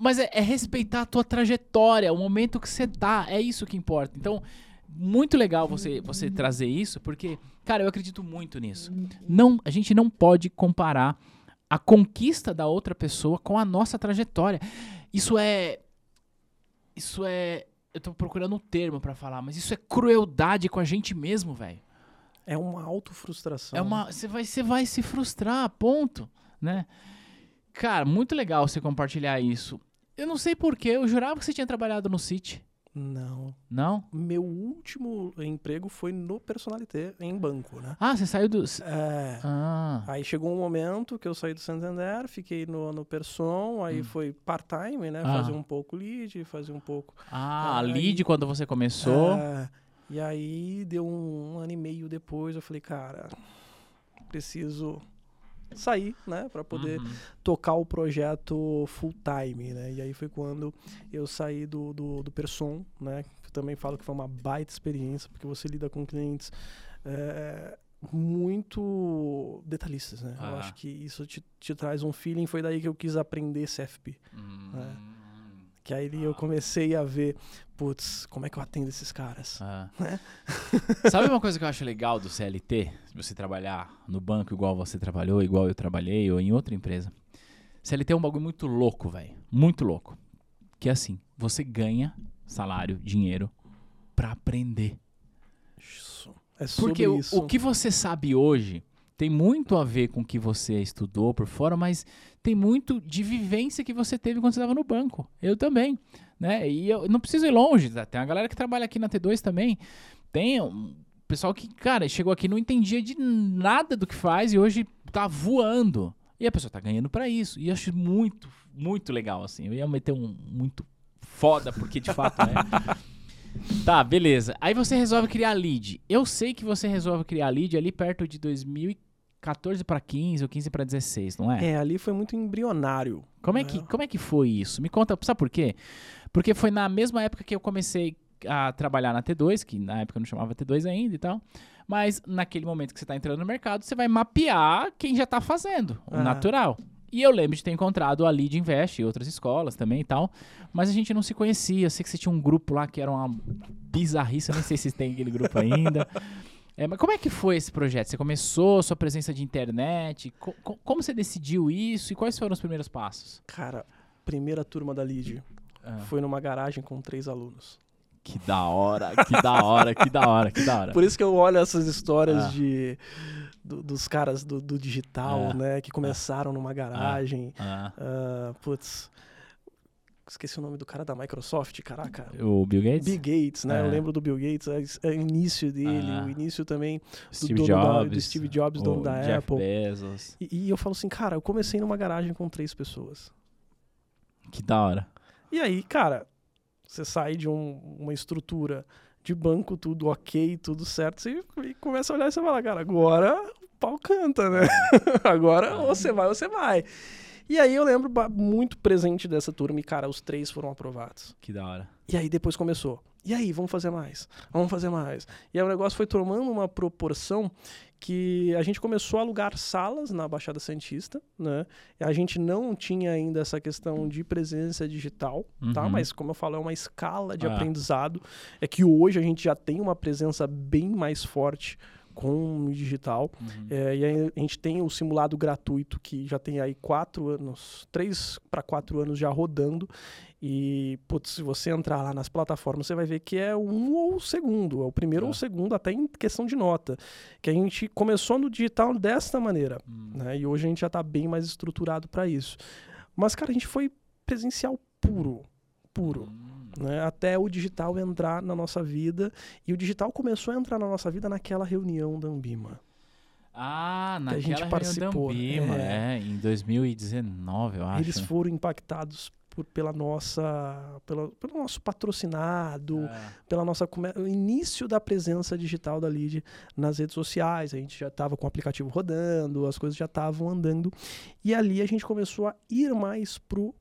Mas é, é respeitar a tua trajetória, o momento que você tá. É isso que importa. Então, muito legal você, você trazer isso, porque, cara, eu acredito muito nisso. Não, a gente não pode comparar a conquista da outra pessoa com a nossa trajetória. Isso é. Isso é. Eu tô procurando um termo pra falar, mas isso é crueldade com a gente mesmo, velho. É uma autofrustração. É uma. Você vai, vai se frustrar, ponto. Né? Cara, muito legal você compartilhar isso. Eu não sei porquê, eu jurava que você tinha trabalhado no City. Não. Não? Meu último emprego foi no Personalité, em banco, né? Ah, você saiu do. É. Ah. Aí chegou um momento que eu saí do Santander, fiquei no, no Person, aí Hum. foi part-time, né? Ah. Fazia um pouco lead, fazia um pouco. Ah, a Aí- lead quando você começou. É, e aí deu um, um ano e meio depois, eu falei, cara, preciso sair, né? Pra poder Uhum. tocar o projeto full time, né? E aí foi quando eu saí do, do, do Person, né? Que também falo que foi uma baita experiência, porque você lida com clientes é, muito detalhistas, né? Eu Ah. acho que isso te, te traz um feeling. Foi daí que eu quis aprender CFP. Hum. Que aí eu comecei a ver, putz, como é que eu atendo esses caras? Ah. Né? Sabe uma coisa que eu acho legal do CLT? Se você trabalhar no banco igual você trabalhou, igual eu trabalhei, ou em outra empresa. CLT é um bagulho muito louco, velho. Muito louco. Que é assim, você ganha salário, dinheiro, pra aprender. Isso. É sobre Porque o, isso. o que você sabe hoje tem muito a ver com o que você estudou por fora, mas tem muito de vivência que você teve quando você estava no banco. Eu também, né? E eu não preciso ir longe, tá? tem a galera que trabalha aqui na T2 também. Tem um pessoal que, cara, chegou aqui e não entendia de nada do que faz e hoje tá voando. E a pessoa tá ganhando pra isso. E eu acho muito, muito legal, assim. Eu ia meter um muito foda, porque de fato é. Tá, beleza. Aí você resolve criar lead. Eu sei que você resolve criar lead ali perto de 2014 para 15 ou 15 para 16, não é? É, ali foi muito embrionário. Como é que né? como é que foi isso? Me conta, sabe por quê? Porque foi na mesma época que eu comecei a trabalhar na T2, que na época eu não chamava T2 ainda e tal. Mas naquele momento que você tá entrando no mercado, você vai mapear quem já tá fazendo, o Aham. natural. E eu lembro de ter encontrado a Lead Invest e outras escolas também e tal, mas a gente não se conhecia. Eu sei que você tinha um grupo lá que era uma bizarrice, eu nem sei se tem aquele grupo ainda. É, mas como é que foi esse projeto? Você começou, sua presença de internet? Co- co- como você decidiu isso e quais foram os primeiros passos? Cara, primeira turma da Lead Ah. foi numa garagem com três alunos. Que da hora, que da hora, que da hora, que da hora. Por isso que eu olho essas histórias Ah. de do- dos caras do, do digital, Ah. né? Que começaram numa garagem. Ah, Ah, putz. Esqueci o nome do cara da Microsoft, caraca. o Bill Gates? Bill Gates, né? Ah. Eu lembro do Bill Gates, é, é o início dele, Ah. o início também Steve dono da- Jobs. do Steve Jobs, dono da Jeff Apple. Bezos. E, e eu falo assim, cara, eu comecei numa garagem com três pessoas. Que da hora. E aí, cara, você sai de um- uma estrutura de banco, tudo ok, tudo certo, você e começa a olhar e você fala, cara, agora o pau canta, né? agora ou você vai ou você vai. E aí eu lembro muito presente dessa turma e, cara, os três foram aprovados. Que da hora. E aí depois começou. E aí, vamos fazer mais? Vamos fazer mais. E aí o negócio foi tomando uma proporção que a gente começou a alugar salas na Baixada Santista, né? A gente não tinha ainda essa questão de presença digital, tá? Uhum. Mas como eu falo, é uma escala de Ah. aprendizado. É que hoje a gente já tem uma presença bem mais forte com o digital. Uhum. É, e aí a gente tem o simulado gratuito que já tem aí quatro anos, três para quatro anos já rodando. E, putz, se você entrar lá nas plataformas, você vai ver que é um ou o segundo, é o primeiro ou É. o segundo, até em questão de nota. Que a gente começou no digital desta maneira, Hum. né? E hoje a gente já está bem mais estruturado para isso. Mas, cara, a gente foi presencial puro, puro Hum. Né, até o digital entrar na nossa vida. E o digital começou a entrar na nossa vida naquela reunião da Ambima. Ah, que a gente naquela reunião da participou, Ambima, é. é, em 2019, eu acho. Eles foram impactados por, pela nossa, pela, pelo nosso patrocinado, É. pela nossa o início da presença digital da Lead nas redes sociais. A gente já estava com o aplicativo rodando, as coisas já estavam andando. E ali a gente começou a ir mais pro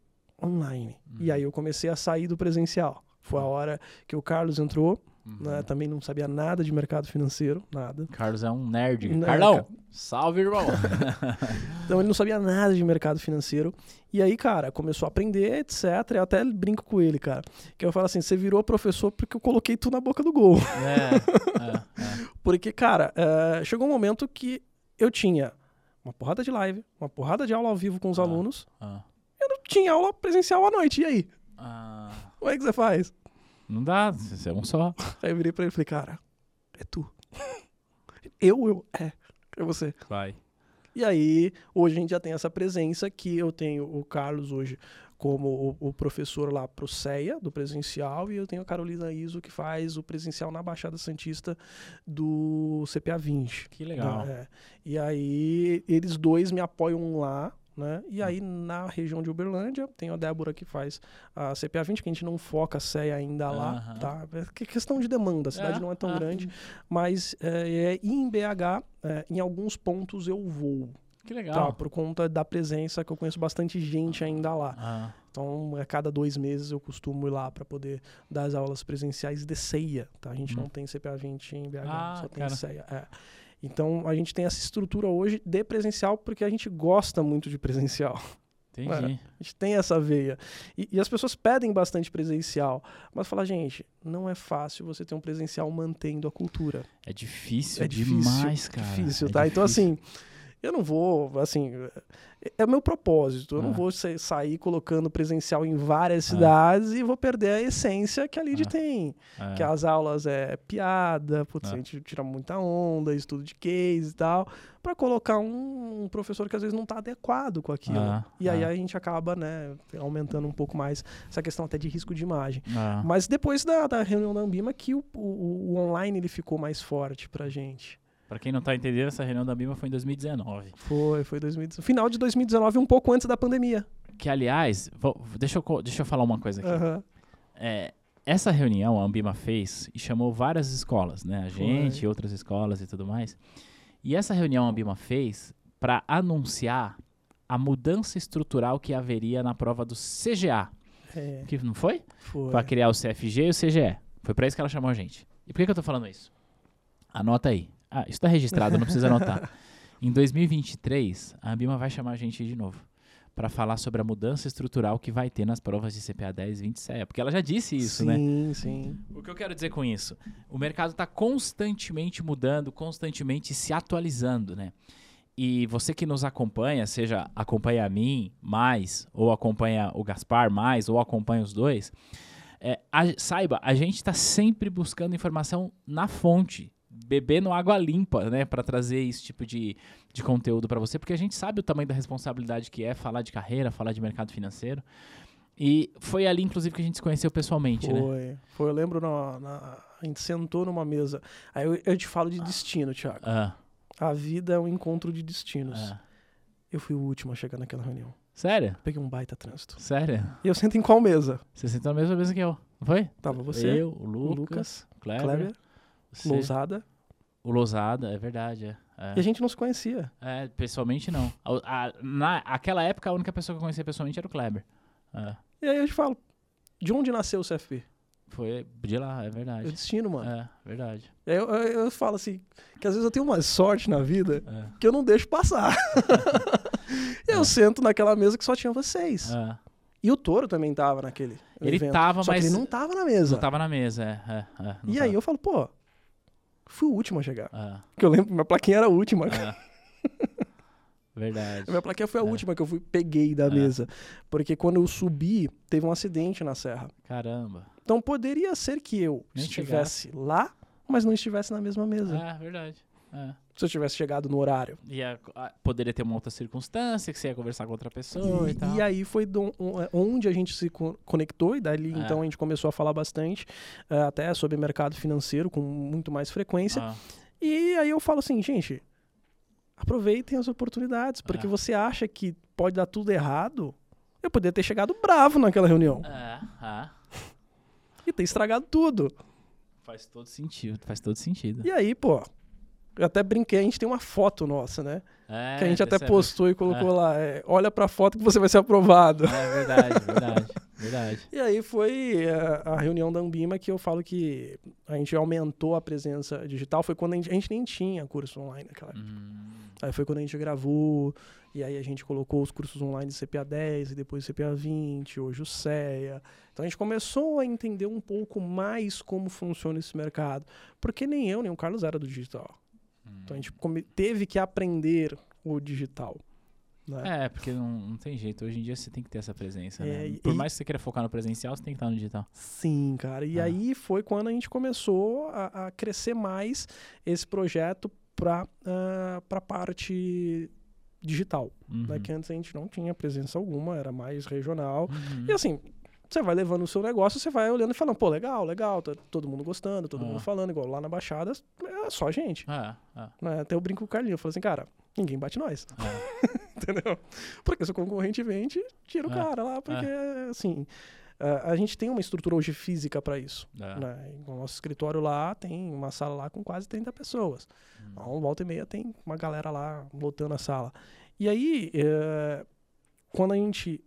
online. E Uhum. aí eu comecei a sair do presencial. Foi a hora que o Carlos entrou, Uhum. né? Também não sabia nada de mercado financeiro, nada. Carlos é um nerd. Né, Carlão, salve, irmão. Então ele não sabia nada de mercado financeiro. E aí, cara, começou a aprender, etc. Eu até brinco com ele, cara. Que eu falo assim: você virou professor porque eu coloquei tu na boca do gol. é, é, é. Porque, cara, eh, chegou um momento que eu tinha uma porrada de live, uma porrada de aula ao vivo com os Ah. alunos. Ah, tinha aula presencial à noite. E aí? ah, Como é que você faz? não dá, você é um só. Aí eu virei pra ele e falei: cara, é tu. eu, eu, é. É você. Vai. E aí, hoje a gente já tem essa presença que eu tenho o Carlos hoje como o, o professor lá pro CEA, do presencial, e eu tenho a Carolina Iso, que faz o presencial na Baixada Santista do CPA 20. Que legal. É. E aí, eles dois me apoiam lá, né? E aí, na região de Uberlândia, tem a Débora que faz a CPA 20, que a gente não foca a CEA ainda lá, Aham. tá? É que- questão de demanda, a cidade não é tão ah, grande, mas é, é, em BH, é, em alguns pontos eu vou, Que tá? legal. Por conta da presença que eu conheço bastante gente ainda lá. Ah, Então, a cada dois meses eu costumo ir lá para poder dar as aulas presenciais de ceia, tá? A gente Hum. não tem CPA 20 em BH, Ah, só tem cara. ceia. é. Então, a gente tem essa estrutura hoje de presencial porque a gente gosta muito de presencial. entendi. A gente tem essa veia. E, e as pessoas pedem bastante presencial. Mas fala, gente, não é fácil você ter um presencial mantendo a cultura. É difícil É difícil, demais, cara. difícil, É tá? Então, difícil. assim, eu não vou, assim, é- é o meu propósito. Eu Ah. não vou sa- sair colocando presencial em várias Ah. cidades e vou perder a essência que a Lid Ah. tem. É. Que as aulas é piada, putz, Ah. a gente tira muita onda, estudo de case e tal, pra colocar um, um professor que às vezes não tá adequado com aquilo. Ah, E aí ah. a gente acaba, né, aumentando um pouco mais essa questão até de risco de imagem. Ah. Mas depois da, da reunião da Ambima que o, o- o online ele ficou mais forte pra gente. Pra quem não tá entendendo, essa reunião da Bima foi em 2019. Foi, foi 2019. Final de 2019, um pouco antes da pandemia. Que, aliás, vou- deixa, eu, deixa eu falar uma coisa aqui. Aham. É, essa reunião a Ambima fez e chamou várias escolas, né? A gente, Foi. outras escolas e tudo mais. E essa reunião a Ambima fez para anunciar a mudança estrutural que haveria na prova do CGA. É, Que não foi? foi. Para criar o CFG e o CGE. Foi para isso que ela chamou a gente. E por que, que eu tô falando isso? Anota aí. Ah, isso tá registrado, não precisa anotar. Em 2023, a Ambima vai chamar a gente de novo para falar sobre a mudança estrutural que vai ter nas provas de CPA 10 e 20 CEA. Porque ela já disse isso, sim, né? Sim, O que eu quero dizer com isso? O mercado está constantemente mudando, constantemente se atualizando, né? E você que nos acompanha, seja acompanha a mim mais, ou acompanha o Gaspar mais, ou acompanha os dois, é, a- saiba, a gente está sempre buscando informação na fonte, bebendo água limpa, né, para trazer esse tipo de, de conteúdo para você, porque a gente sabe o tamanho da responsabilidade que é falar de carreira, falar de mercado financeiro. E foi ali, inclusive, que a gente se conheceu pessoalmente, né? Foi. Foi, eu lembro, na, na- a gente sentou numa mesa. Aí eu, eu te falo de destino, Thiago. Ah, A vida é um encontro de destinos. ah. Eu fui o último a chegar naquela reunião. Sério? Peguei um baita trânsito. Sério? E eu sento em qual mesa? Você sentou na mesma mesa que eu, não foi? Tava você, Eu, o o Lucas, Lucas, o Kleber, Kleber, você, Lousada. o Lousada, é verdade. É. É. E a gente não se conhecia. É, pessoalmente não. A, a, na, aquela época, a única pessoa que eu conhecia pessoalmente era o Kleber. É. E aí eu te falo, de onde nasceu o CFP? Foi de lá, é É o verdade. destino, mano. É, verdade. E aí Eu, eu, eu falo assim, que às vezes eu tenho uma sorte na vida É. que eu não deixo passar. eu É. sento naquela mesa que só tinha vocês. É. E o Toro também tava naquele Ele evento. tava, só mas ele não tava na mesa. não tava na mesa. É, é, é, E tava. aí eu falo, pô, Fui o último a chegar. Ah, Porque eu lembro que minha plaquinha era a última. ah. Verdade. Minha plaquinha foi a É. última que eu fui, peguei da É. mesa. Porque quando eu subi, teve um acidente na serra. Caramba. Então poderia ser que eu Nem estivesse lá, mas não estivesse na mesma mesa. É, verdade. É. Se eu tivesse chegado no horário. E a- a- poderia ter uma outra circunstância que você ia conversar com outra pessoa e, E, tal. e aí foi do- é, onde a gente se co- conectou, e dali É. então a gente começou a falar bastante, é, até sobre mercado financeiro com muito mais frequência. Ah, E aí eu falo assim, gente, aproveitem as oportunidades, porque É. você acha que pode dar tudo errado. Eu poderia ter chegado bravo naquela reunião é, é. e ter estragado tudo. Faz todo sentido. Faz todo sentido. E aí, pô, eu até brinquei, a gente tem uma foto nossa, né? É, que a gente até postou e colocou lá, é, olha pra foto que você vai ser aprovado. É verdade, verdade, verdade. E aí foi é, a reunião da Ambima que eu falo que a gente aumentou a presença digital. Foi quando a gente, a gente nem tinha curso online naquela época. Hum, Aí foi quando a gente gravou, e aí a gente colocou os cursos online de CPA 10 e depois CPA 20, hoje o CEA. Então a gente começou a entender um pouco mais como funciona esse mercado. Porque nem eu, nem o Carlos era do digital. Então a gente teve que aprender o digital. Né? É, porque não, não tem jeito. Hoje em dia você tem que ter essa presença, É, né? e- Por e- mais que você queira focar no presencial, você tem que estar no digital. Sim, cara. E Ah. aí foi quando a gente começou a, a crescer mais esse projeto para a parte digital. Uhum. Né? Que antes a gente não tinha presença alguma, era mais regional. Uhum. E assim, você vai levando o seu negócio, você vai olhando e falando, pô, legal, legal, tá todo mundo gostando, todo Ah. mundo falando, igual lá na Baixada, é só gente. É, é, Né? Até eu brinco com o Carlinho, eu falo assim, cara, ninguém bate nós, é. entendeu? Porque se o concorrente vende, tira o É. cara lá, porque, assim, a- a gente tem uma estrutura hoje física para isso. É. Né? O nosso escritório lá tem uma sala lá com quase 30 pessoas. Hum. Então, volta e meia tem uma galera lá lotando a sala. E aí, é, quando a gente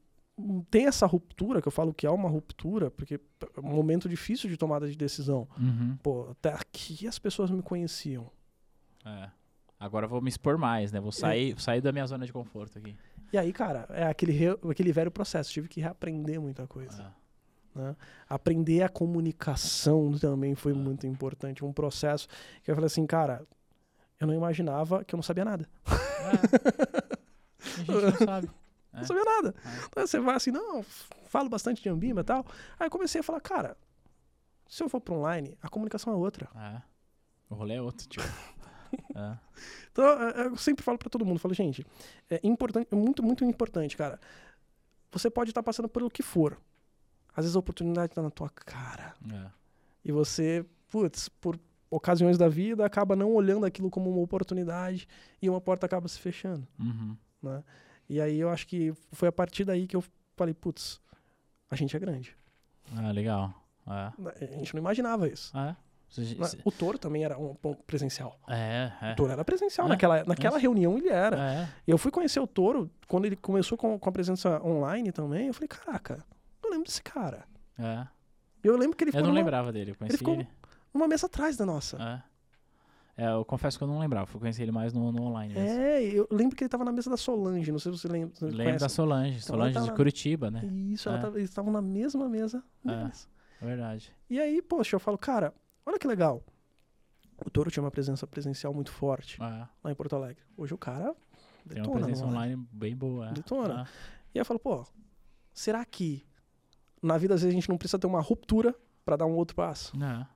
tem essa ruptura, que eu falo que é uma ruptura, porque é um momento difícil de tomada de decisão. Uhum. Pô, até aqui as pessoas me conheciam. É. Agora eu vou me expor mais, né? Vou sair, sair da minha zona de conforto aqui. E aí, cara, é aquele, re- aquele velho processo. Tive que reaprender muita coisa. É. né? Aprender a comunicação também foi Ah. muito importante. Um processo que eu falei assim, cara, eu não imaginava que eu não sabia nada. É. A gente não sabe. É. Não sabia nada. É. Aí você vai assim, não, falo bastante de Ambima e tal. Aí eu comecei a falar, cara, se eu for para online, a comunicação é outra. É. O rolê é outro, tio. É. Então, eu sempre falo para todo mundo, falo, gente, é importante, é muito, muito importante, cara. Você pode estar passando pelo que for. Às vezes a oportunidade tá na tua cara. É. E você, putz, por ocasiões da vida, acaba não olhando aquilo como uma oportunidade e uma porta acaba se fechando, Uhum. né? E aí eu acho que foi a partir daí que eu falei, putz, a gente é grande. Ah, legal. É. A gente não imaginava isso. É. O Toro também era um ponto presencial. É, é. O Toro era presencial. É, Naquela, naquela isso. reunião ele era. É. Eu fui conhecer o Toro quando ele começou com, com a presença online também. Eu falei, caraca, eu lembro desse cara. É. Eu lembro que ele Eu ficou não numa, lembrava dele, eu conheci ficou- ele. numa mesa atrás da nossa. É. É, eu confesso que eu não lembrava, eu conheci ele mais no, no online mesmo. É, eu lembro que ele tava na mesa da Solange, não sei se você lembra. Lembro conhece. da Solange, Então, Solange ela de Curitiba, né? Isso, É. tava- eles estavam na mesma mesa É. deles. É verdade. E aí, poxa, eu falo, cara, olha que legal. O Toro tinha uma presença presencial muito forte É. lá em Porto Alegre. Hoje o cara Tem uma detona presença online. online bem boa. é. Detona. Ah, E aí eu falo, pô, será que na vida às vezes a gente não precisa ter uma ruptura pra dar um outro passo? Não.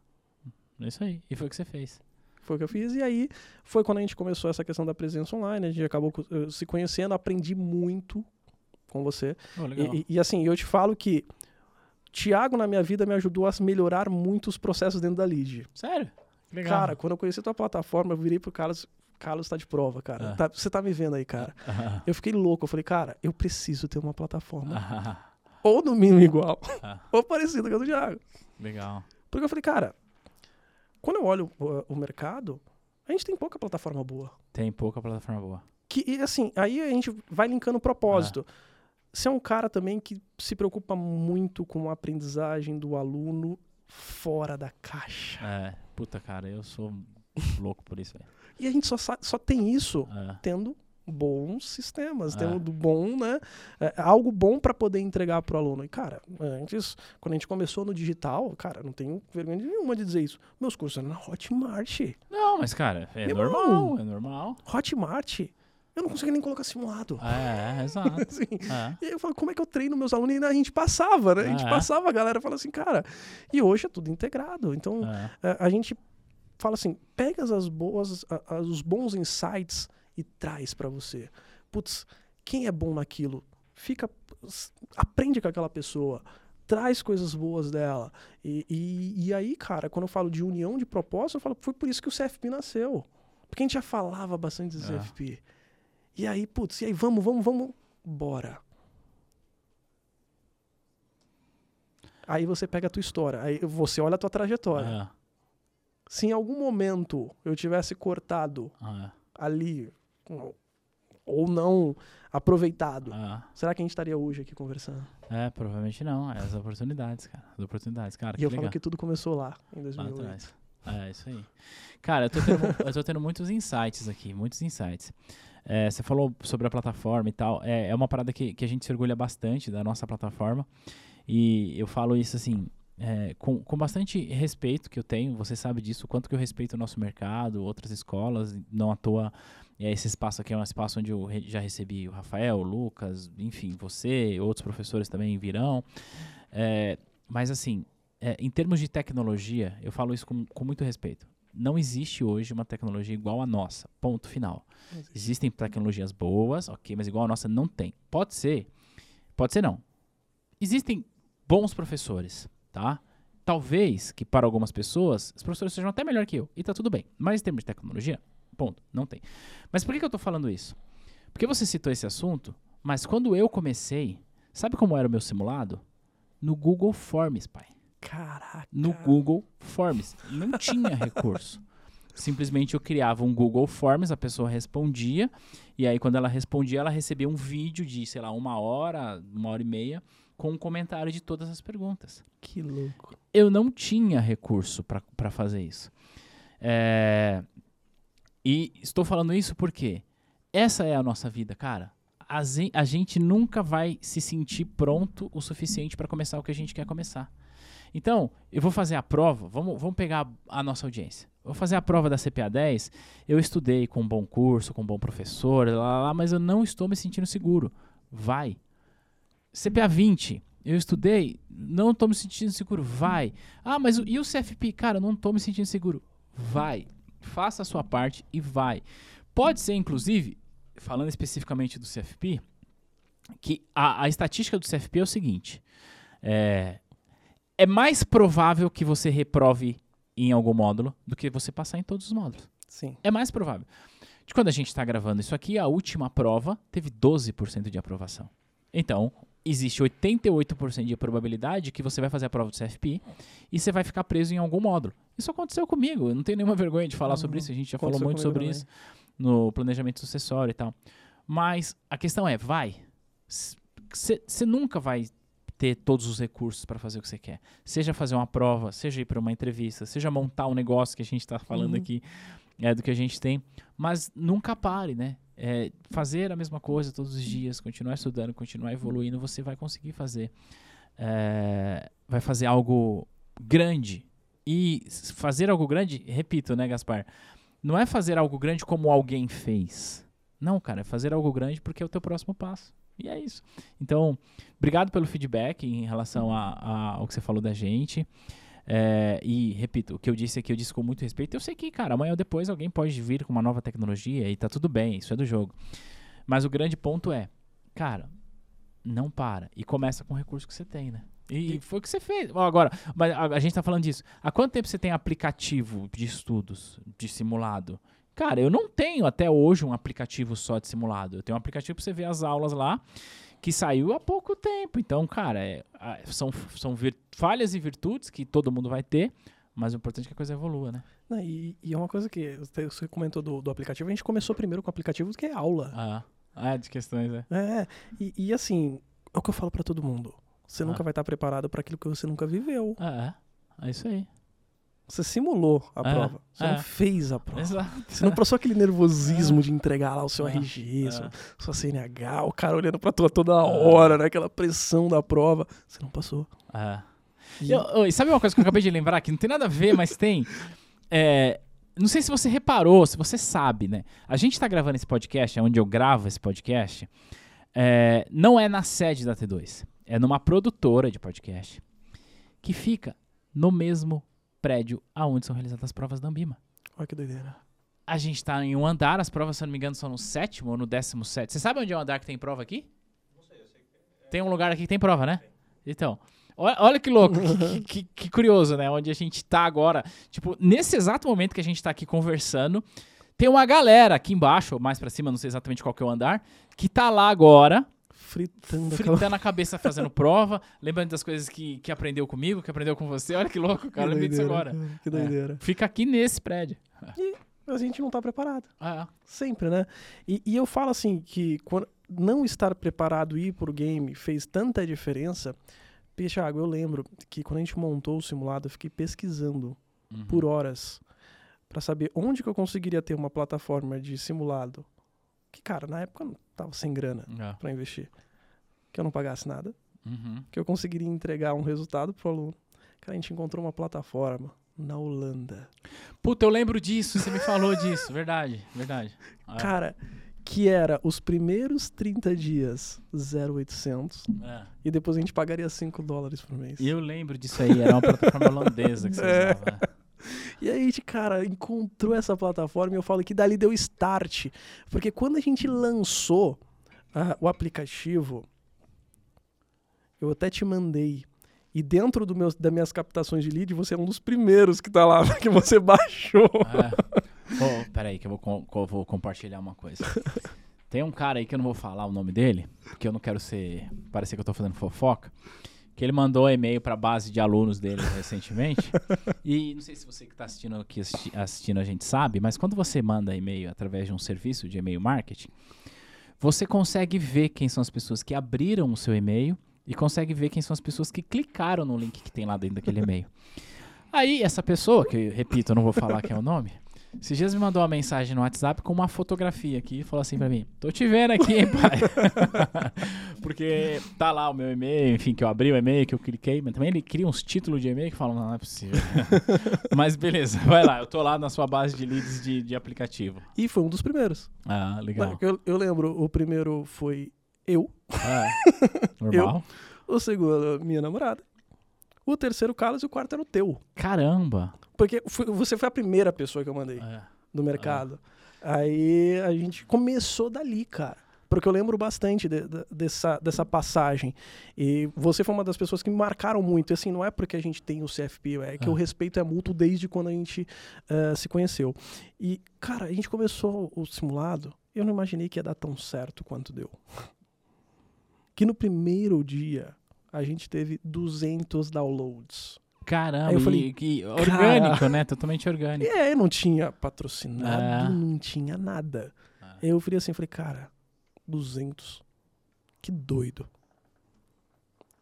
É isso aí. E foi o que você fez. Foi o que eu fiz. E aí foi quando a gente começou essa questão da presença online. A gente acabou eh, se conhecendo, aprendi muito com você. Oh. E, e- assim, eu te falo que Tiago na minha vida me ajudou a melhorar muito os processos dentro da lead. Sério? Legal. Cara, quando eu conheci a tua plataforma, eu virei pro Carlos. Carlos tá de prova, cara. Ah. Tá- você tá me vendo aí, cara. Ah, Eu fiquei louco. Eu falei, cara, eu preciso ter uma plataforma. ah, Ou no mínimo igual. ah, ou parecida com a do Thiago. legal. Porque eu falei, cara, quando eu olho o, o mercado, a gente tem pouca plataforma boa. Tem pouca plataforma boa. Que, e assim, aí a gente vai linkando o propósito. Ah. Você é um cara também que se preocupa muito com a aprendizagem do aluno fora da caixa. É, puta, cara, eu sou louco por isso aí. E a gente só, só tem isso É, tendo bons sistemas, É. temos do bom, né? é, algo bom para poder entregar para o aluno. E, cara, antes, quando a gente começou no digital, cara, não tenho vergonha nenhuma de dizer isso. Meus cursos eram na Hotmart. Não, mas, cara, é Meu normal, irmão. é normal. Hotmart. Eu não conseguia nem colocar simulado. É, é, exato. Assim, É. E aí eu falo, como é que eu treino meus alunos? E a gente passava, né? A gente É. passava, a galera fala assim, cara. E hoje é tudo integrado. Então, é. a, a gente fala assim, pega as boas, a- a- os bons insights e traz pra você. Putz, quem é bom naquilo? Fica, aprende com aquela pessoa. Traz coisas boas dela. E, e, e aí, cara, quando eu falo de união de propósito, eu falo, foi por isso que o CFP nasceu. Porque a gente já falava bastante do É. CFP. E aí, putz, e aí, vamos, vamos, vamos, bora. Aí você pega a tua história, aí você olha a tua trajetória. É. Se em algum momento eu tivesse cortado É. ali, ou- não aproveitado, É. será que a gente estaria hoje aqui conversando? É, provavelmente não. É as oportunidades, cara. As oportunidades, cara. e eu legal. falo que tudo começou lá, em Lá 2008. atrás. É, isso aí. Cara, eu tô tendo, eu tô tendo muitos insights aqui, muitos insights. É, você falou sobre a plataforma e tal. É, é uma parada que, que a gente se orgulha bastante da nossa plataforma. E eu falo isso assim, é, com, com bastante respeito que eu tenho. Você sabe disso, o quanto que eu respeito o nosso mercado, outras escolas. Não à toa, é, esse espaço aqui é um espaço onde eu já recebi o Rafael, o Lucas, enfim, você, outros professores também virão. É, mas assim, é, em termos de tecnologia, eu falo isso com, com muito respeito. Não existe hoje uma tecnologia igual à nossa. Ponto final. Existem tecnologias boas, ok, mas igual a nossa não tem. Pode ser, pode ser não. Existem bons professores, tá? Talvez que para algumas pessoas, os professores sejam até melhor que eu, e tá tudo bem. Mas em termos de tecnologia, ponto, não tem. Mas por que, que eu tô falando isso? Porque você citou esse assunto, mas quando eu comecei, sabe como era o meu simulado? No Google Forms, pai Caraca. no Google Forms. Não tinha recurso. Simplesmente eu criava um Google Forms, a pessoa respondia, e aí quando ela respondia, ela recebia um vídeo de, sei lá, uma hora, uma hora e meia, com um comentário de todas as perguntas. Que louco. Eu não tinha recurso para fazer isso. É, E estou falando isso porque essa é a nossa vida, cara. A a gente nunca vai se sentir pronto o suficiente para começar o que a gente quer começar. Então, eu vou fazer a prova, vamos, vamos pegar a nossa audiência. Vou fazer a prova da CPA 10. Eu estudei com um bom curso, com um bom professor, lá, lá, lá, mas eu não estou me sentindo seguro. Vai. CPA 20. Eu estudei, não estou me sentindo seguro. Vai. Ah, mas o- e o CFP? Cara, não estou me sentindo seguro. Vai. Faça a sua parte e vai. Pode ser, inclusive, falando especificamente do CFP, que a, a estatística do CFP é o seguinte: é, é mais provável que você reprove em algum módulo do que você passar em todos os módulos. Sim. É mais provável. De quando a gente está gravando isso aqui, a última prova teve 12% de aprovação. Então, existe 88% de probabilidade que você vai fazer a prova do CFP e você vai ficar preso em algum módulo. Isso aconteceu comigo, eu não tenho nenhuma vergonha de falar Uhum. sobre isso, a gente já Aconteceu falou muito sobre também. isso no planejamento sucessório e tal. Mas a questão é, vai. Você nunca vai ter todos os recursos para fazer o que você quer. Seja fazer uma prova, seja ir para uma entrevista, seja montar um negócio que a gente está falando Uhum. aqui, é, do que a gente tem. Mas nunca pare, né? É, fazer a mesma coisa todos os dias, continuar estudando, continuar evoluindo, você vai conseguir fazer. é, vai fazer algo grande. E fazer algo grande, repito, né, Gaspar? Não é fazer algo grande como alguém fez. Não, cara, é fazer algo grande porque é o teu próximo passo. E é isso. Então, obrigado pelo feedback em relação a, a- ao que você falou da gente. É, e, repito, o que eu disse aqui, eu disse com muito respeito. Eu sei que, cara, amanhã ou depois alguém pode vir com uma nova tecnologia e tá tudo bem, isso é do jogo. Mas o grande ponto é, cara, não para. E começa com o recurso que você tem, né? E, foi o que você fez. Ó, Agora, mas a, a gente tá falando disso. Há quanto tempo você tem aplicativo de estudos, de simulado? Cara, eu não tenho até hoje um aplicativo só de simulado. Eu tenho um aplicativo pra você ver as aulas lá, que saiu há pouco tempo. Então, cara, é- são, são falhas e virtudes que todo mundo vai ter, mas o importante é que a coisa evolua, né? Não, e, e é uma coisa que você- comentou do, do aplicativo. A gente começou primeiro com o aplicativo que é aula. Ah, ah de questões, né? É, e, e assim, é o que eu falo pra todo mundo. Você Ah. nunca vai estar preparado pra aquilo que você nunca viveu. Ah, é. É isso aí. Você simulou a É, prova. Você é. não fez a prova. Exato. Você não passou aquele nervosismo de entregar lá o seu É, RG, é. sua, sua CNH, o cara olhando pra tu toda hora, né? Aquela pressão da prova. Você não passou. É. E- Eu- eu- sabe uma coisa que eu acabei de lembrar que não tem nada a ver, mas tem? É, não sei se você reparou, se você sabe, né? A gente tá gravando esse podcast, é onde eu gravo esse podcast, é, não é na sede da T2. É numa produtora de podcast que fica no mesmo prédio aonde são realizadas as provas da Ambima. Olha que doideira. A gente tá em um andar, as provas, se eu não me engano, são no sétimo ou no décimo sétimo. Você sabe onde é o andar que tem prova aqui? Tem um lugar aqui que tem prova, né? Então, olha, olha que louco, que, que- que curioso, né? Onde a gente tá agora. Tipo, nesse exato momento que a gente tá aqui conversando, tem uma galera aqui embaixo, ou mais pra cima, não sei exatamente qual que é o andar, que tá lá agora, Fritando aquela... fritando a cabeça, fazendo prova, lembrando das coisas que, que aprendeu comigo, que aprendeu com você. Olha que louco, cara, lembrei disso agora. Que É. doideira. Fica aqui nesse prédio. A gente não tá preparado. Ah, Sempre, né? E, e eu falo assim que quando não estar preparado e ir pro game fez tanta diferença. Thiago, eu lembro que quando a gente montou o simulado, eu fiquei pesquisando uhum. por horas pra saber onde que eu conseguiria ter uma plataforma de simulado. Que, cara, na época tava sem grana Ah, pra investir. Que eu não pagasse nada. uhum. Que eu conseguiria entregar um resultado pro aluno. Cara, a gente encontrou uma plataforma na Holanda. Puta, eu lembro disso, você me falou disso. Verdade, verdade. Ah, Cara, que era os primeiros 30 dias 0,800 é. e depois a gente pagaria 5 dólares por mês. E eu lembro disso aí, era uma plataforma holandesa que você É. usava. E aí a gente, cara, encontrou essa plataforma e eu falo que dali deu start. Porque quando a gente lançou ah, o aplicativo, eu até te mandei. E dentro do meus, das minhas captações de lead, você é um dos primeiros que tá lá, que você baixou. É. Ô, peraí, que eu vou, eu vou compartilhar uma coisa. Tem um cara aí que eu não vou falar o nome dele, porque eu não quero ser parecer que eu tô fazendo fofoca. Que ele mandou e-mail pra base de alunos dele recentemente. e não sei se você que tá assistindo aqui assisti- assistindo a gente sabe, mas quando você manda e-mail através de um serviço de e-mail marketing, você consegue ver quem são as pessoas que abriram o seu e-mail e consegue ver quem são as pessoas que clicaram no link que tem lá dentro daquele e-mail. Aí, essa pessoa, que repito, eu não vou falar quem é o nome, esses dias me mandou uma mensagem no WhatsApp com uma fotografia aqui e falou assim pra mim: Tô te vendo aqui, hein, pai? Porque tá lá o meu e-mail, enfim, que eu abri o e-mail, que eu cliquei, mas também ele cria uns títulos de e-mail que falam: Não, não é possível. mas beleza, vai lá, eu tô lá na sua base de leads de, de aplicativo. E foi um dos primeiros. Ah, legal. Eu, eu lembro, o primeiro foi eu, Ah, normal. o segundo, minha namorada. O terceiro, Carlos, e o quarto era o teu. Caramba. Porque foi- você foi a primeira pessoa que eu mandei É. do mercado. Aí a gente começou dali, cara. Porque eu lembro bastante de- de- dessa, dessa passagem. E você foi uma das pessoas que me marcaram muito. E assim, não é porque a gente tem o CFP, é que Ah. o respeito é mútuo desde quando a gente eh, se conheceu. E, cara, a gente começou o simulado, eu não imaginei que ia dar tão certo quanto deu. Que no primeiro dia a gente teve 200 downloads. Caramba, Aí eu e- falei, que orgânico, né? Totalmente orgânico. E aí não tinha patrocinado, É. não tinha nada. Ah. Eu falei assim, falei, cara, 200. Que doido.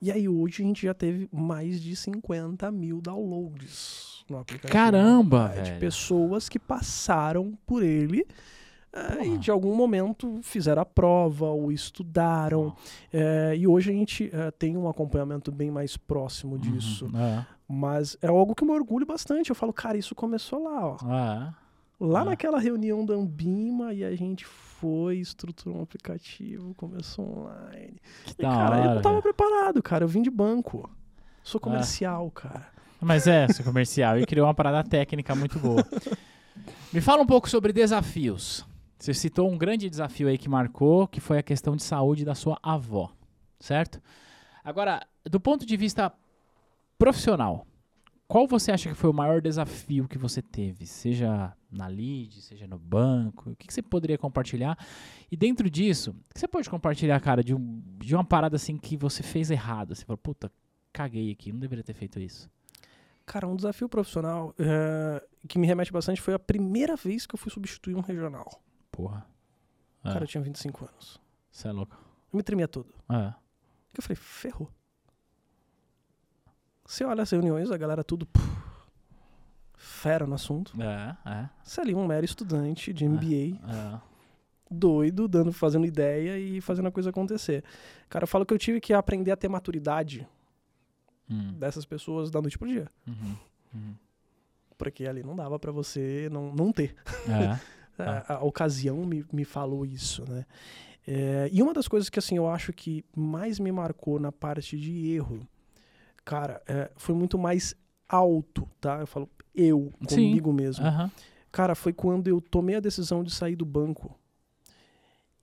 E aí hoje a gente já teve mais de 50 mil downloads no aplicativo. Caramba, É, De pessoas que passaram por ele é, e de algum momento fizeram a prova ou estudaram. É, e hoje a gente é, tem um acompanhamento bem mais próximo disso. Uhum. É. Mas é algo que eu me orgulho bastante. Eu falo, cara, isso começou lá, ó. Ah, Lá Ah. naquela reunião da Ambima e a gente foi, estruturou um aplicativo, começou online. que E, cara, eu hora. não tava preparado, cara. Eu vim de banco. Ah. Sou comercial, cara. Mas é, seu comercial. E criou uma parada técnica muito boa. Me fala um pouco sobre desafios. Você citou um grande desafio aí que marcou, que foi a questão de saúde da sua avó, certo? Agora, do ponto de vista profissional, qual você acha que foi o maior desafio que você teve? Seja na lead, seja no banco, o que, que você poderia compartilhar? E dentro disso, o que você pode compartilhar, cara, de, um, de uma parada assim que você fez errado? Você falou, puta, caguei aqui, não deveria ter feito isso. Cara, um desafio profissional é, que me remete bastante foi a primeira vez que eu fui substituir um regional. Porra. Ah, Cara, eu tinha 25 anos. Você é louco. Eu me tremia todo. Ah, Eu falei, ferrou. Você olha as reuniões, a galera tudo. puf, fera no assunto. É, é. Você é ali um mero estudante de MBA, é. doido, dando, fazendo ideia e fazendo a coisa acontecer. Cara, eu falo que eu tive que aprender a ter maturidade Hum, dessas pessoas da noite pro dia. uhum, uhum. Porque ali não dava pra você não, não ter. É. A, a ocasião me, me falou isso, né? É, e uma das coisas que, assim, eu acho que mais me marcou na parte de erro, cara, é, foi muito mais alto, tá? Eu falo eu, Sim. comigo mesmo. Aham. Cara, foi quando eu tomei a decisão de sair do banco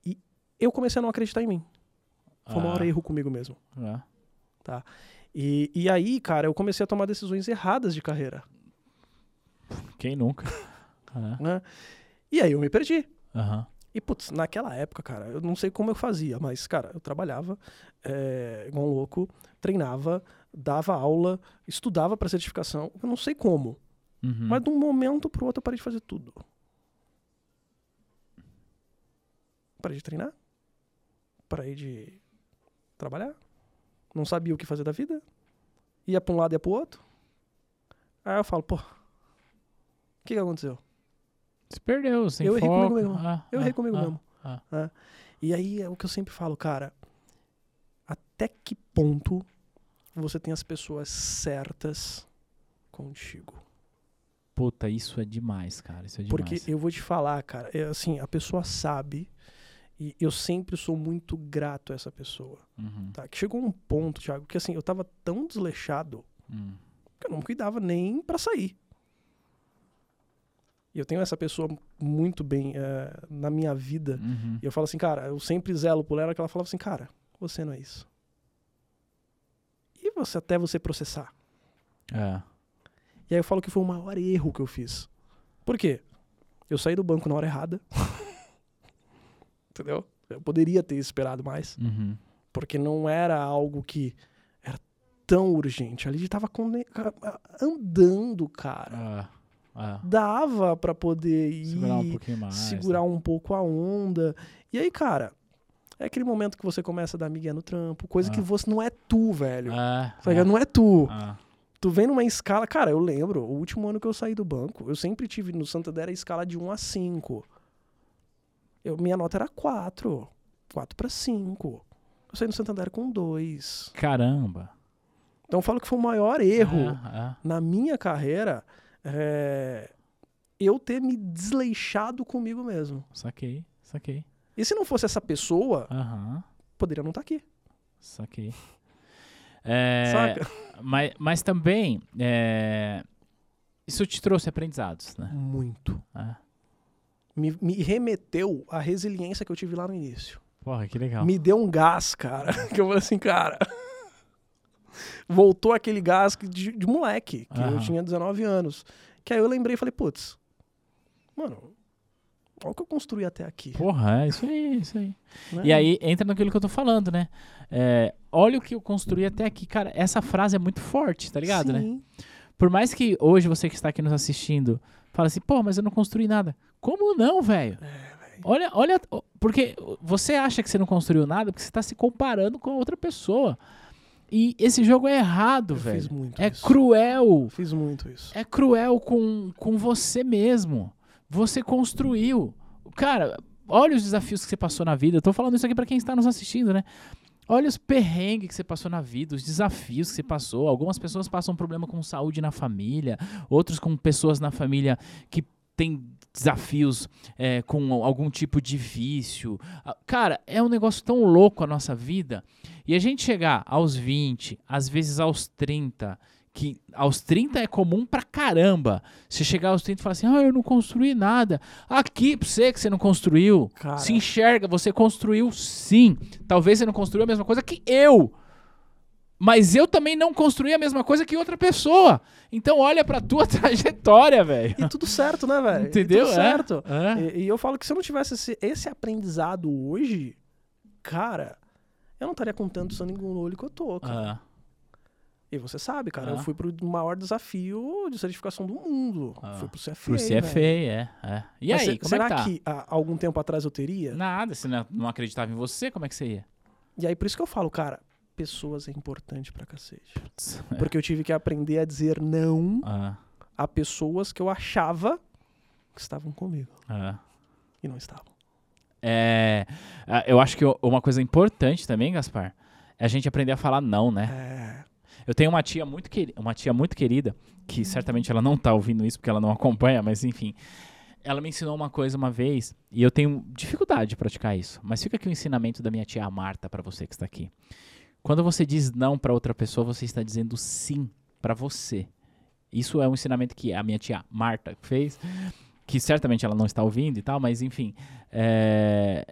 e eu comecei a não acreditar em mim. Foi o maior Ah, erro comigo mesmo. é. E, e aí, cara, eu comecei a tomar decisões erradas de carreira, Quem nunca? É. né? E aí eu me perdi. Aham. E, putz, naquela época, cara, eu não sei como eu fazia, mas, cara, eu trabalhava é, igual um louco, treinava, dava aula, estudava pra certificação, eu não sei como. Uhum. Mas de um momento pro outro eu parei de fazer tudo. Parei de treinar, parei de trabalhar, não sabia o que fazer da vida, ia pra um lado e ia pro outro. Aí eu falo, pô, o que, que aconteceu? Se perdeu, sem Eu errei foco. comigo mesmo. Ah, Eu ah, errei comigo ah, mesmo. ah. né? E aí é o que eu sempre falo, cara. Até que ponto você tem as pessoas certas contigo? Puta, isso é demais, cara. Isso é demais. Porque eu vou te falar, cara, é assim, a pessoa sabe e eu sempre sou muito grato a essa pessoa, Uhum. tá? Que chegou um ponto, Thiago, que assim, eu tava tão desleixado Hum. que eu não cuidava nem pra sair. E eu tenho essa pessoa muito bem eh, na minha vida. Uhum. E eu falo assim, cara, eu sempre zelo por ela, que ela falava assim, cara, você não é isso. E você até você processar. É. E aí eu falo que foi o maior erro que eu fiz. Por quê? Eu saí do banco na hora errada. Entendeu? Eu poderia ter esperado mais, Uhum. porque não era algo que era tão urgente. Ali tava conde- andando, cara. Ah, ah. Dava pra poder ir, Segurar um pouquinho mais. segurar né? um pouco a onda. E aí, cara, é aquele momento que você começa a dar migué no trampo, coisa Ah. que você não é tu, velho. É, Tá ligado? Não é tu. Ah, Tu vem numa escala. Cara, eu lembro, o último ano que eu saí do banco, eu sempre tive no Santander a escala de 1 a 5. Eu, minha nota era 4. 4 para 5. Eu saí no Santander com 2. caramba. Então eu falo que foi o maior erro É, na minha carreira é, eu ter me desleixado comigo mesmo. Saquei, saquei. E se não fosse essa pessoa, Aham, poderia não estar aqui. saquei. É, Saca? Mas, mas também, é, isso te trouxe aprendizados, né? Muito. É. Me, me remeteu à resiliência que eu tive lá no início. Porra, que legal. me deu um gás, cara. Que eu falei assim, cara. Voltou aquele gás de, de moleque, que eu Aham. tinha 19 anos. Que aí eu lembrei e falei, putz, mano, olha o que eu construí até aqui. Porra, é isso aí, isso aí. né? E aí entra naquilo que eu tô falando, né? É, olha o que eu construí até aqui. Cara, essa frase é muito forte, tá ligado, né? Sim. Por mais que hoje você que está aqui nos assistindo fala assim, pô, mas eu não construí nada. Como não, velho? É, olha, olha, porque você acha que você não construiu nada porque você está se comparando com a outra pessoa. E esse jogo é errado, Eu velho. fiz muito É isso. cruel. Fiz muito isso. É cruel com, com você mesmo. Você construiu. Cara, olha os desafios que você passou na vida. Eu tô falando isso aqui pra quem está nos assistindo, né? Olha os perrengues que você passou na vida, os desafios que você passou. Algumas pessoas passam problema com saúde na família, outros com pessoas na família que têm desafios é, com algum tipo de vício. Ah, Cara, é um negócio tão louco a nossa vida. E a gente chegar aos 20, às vezes aos 30, que aos 30 é comum pra caramba. Você chegar aos 30 e falar assim: ah, eu não construí nada. Aqui pra você que você não construiu. Cara. Se enxerga, você construiu sim. Talvez você não construiu a mesma coisa que eu. Mas eu também não construí a mesma coisa que outra pessoa. Então olha pra tua trajetória, velho. E tudo certo, né, velho? E Entendeu? Tudo É, certo. é. E, e eu falo que se eu não tivesse esse, esse aprendizado hoje, cara, eu não estaria com tanto sangue no olho que eu tô, cara. Ah, E você sabe, cara, eu Ah. fui pro maior desafio de certificação do mundo. Ah. Fui pro CFA. pro CFA, é, é. E Mas aí, se- como será é que tá? que há algum tempo atrás eu teria? Nada, você não, não acreditava em você, como é que você ia? E aí por isso que eu falo, cara, pessoas é importante pra cacete. Putz, Porque eu tive que aprender a dizer não ah, a pessoas que eu achava que estavam comigo É. e não estavam. É, ah, eu acho que uma coisa importante também, Gaspar, é a gente aprender a falar não, né? É, Eu tenho uma tia muito querida, uma tia muito querida, que certamente ela não tá ouvindo isso porque ela não acompanha, mas enfim. Ela me ensinou uma coisa uma vez, e eu tenho dificuldade de praticar isso, mas fica aqui o ensinamento da minha tia Marta para você que está aqui. Quando você diz não para outra pessoa, você está dizendo sim para você. Isso é um ensinamento que a minha tia Marta fez, que certamente ela não está ouvindo e tal, mas enfim. é,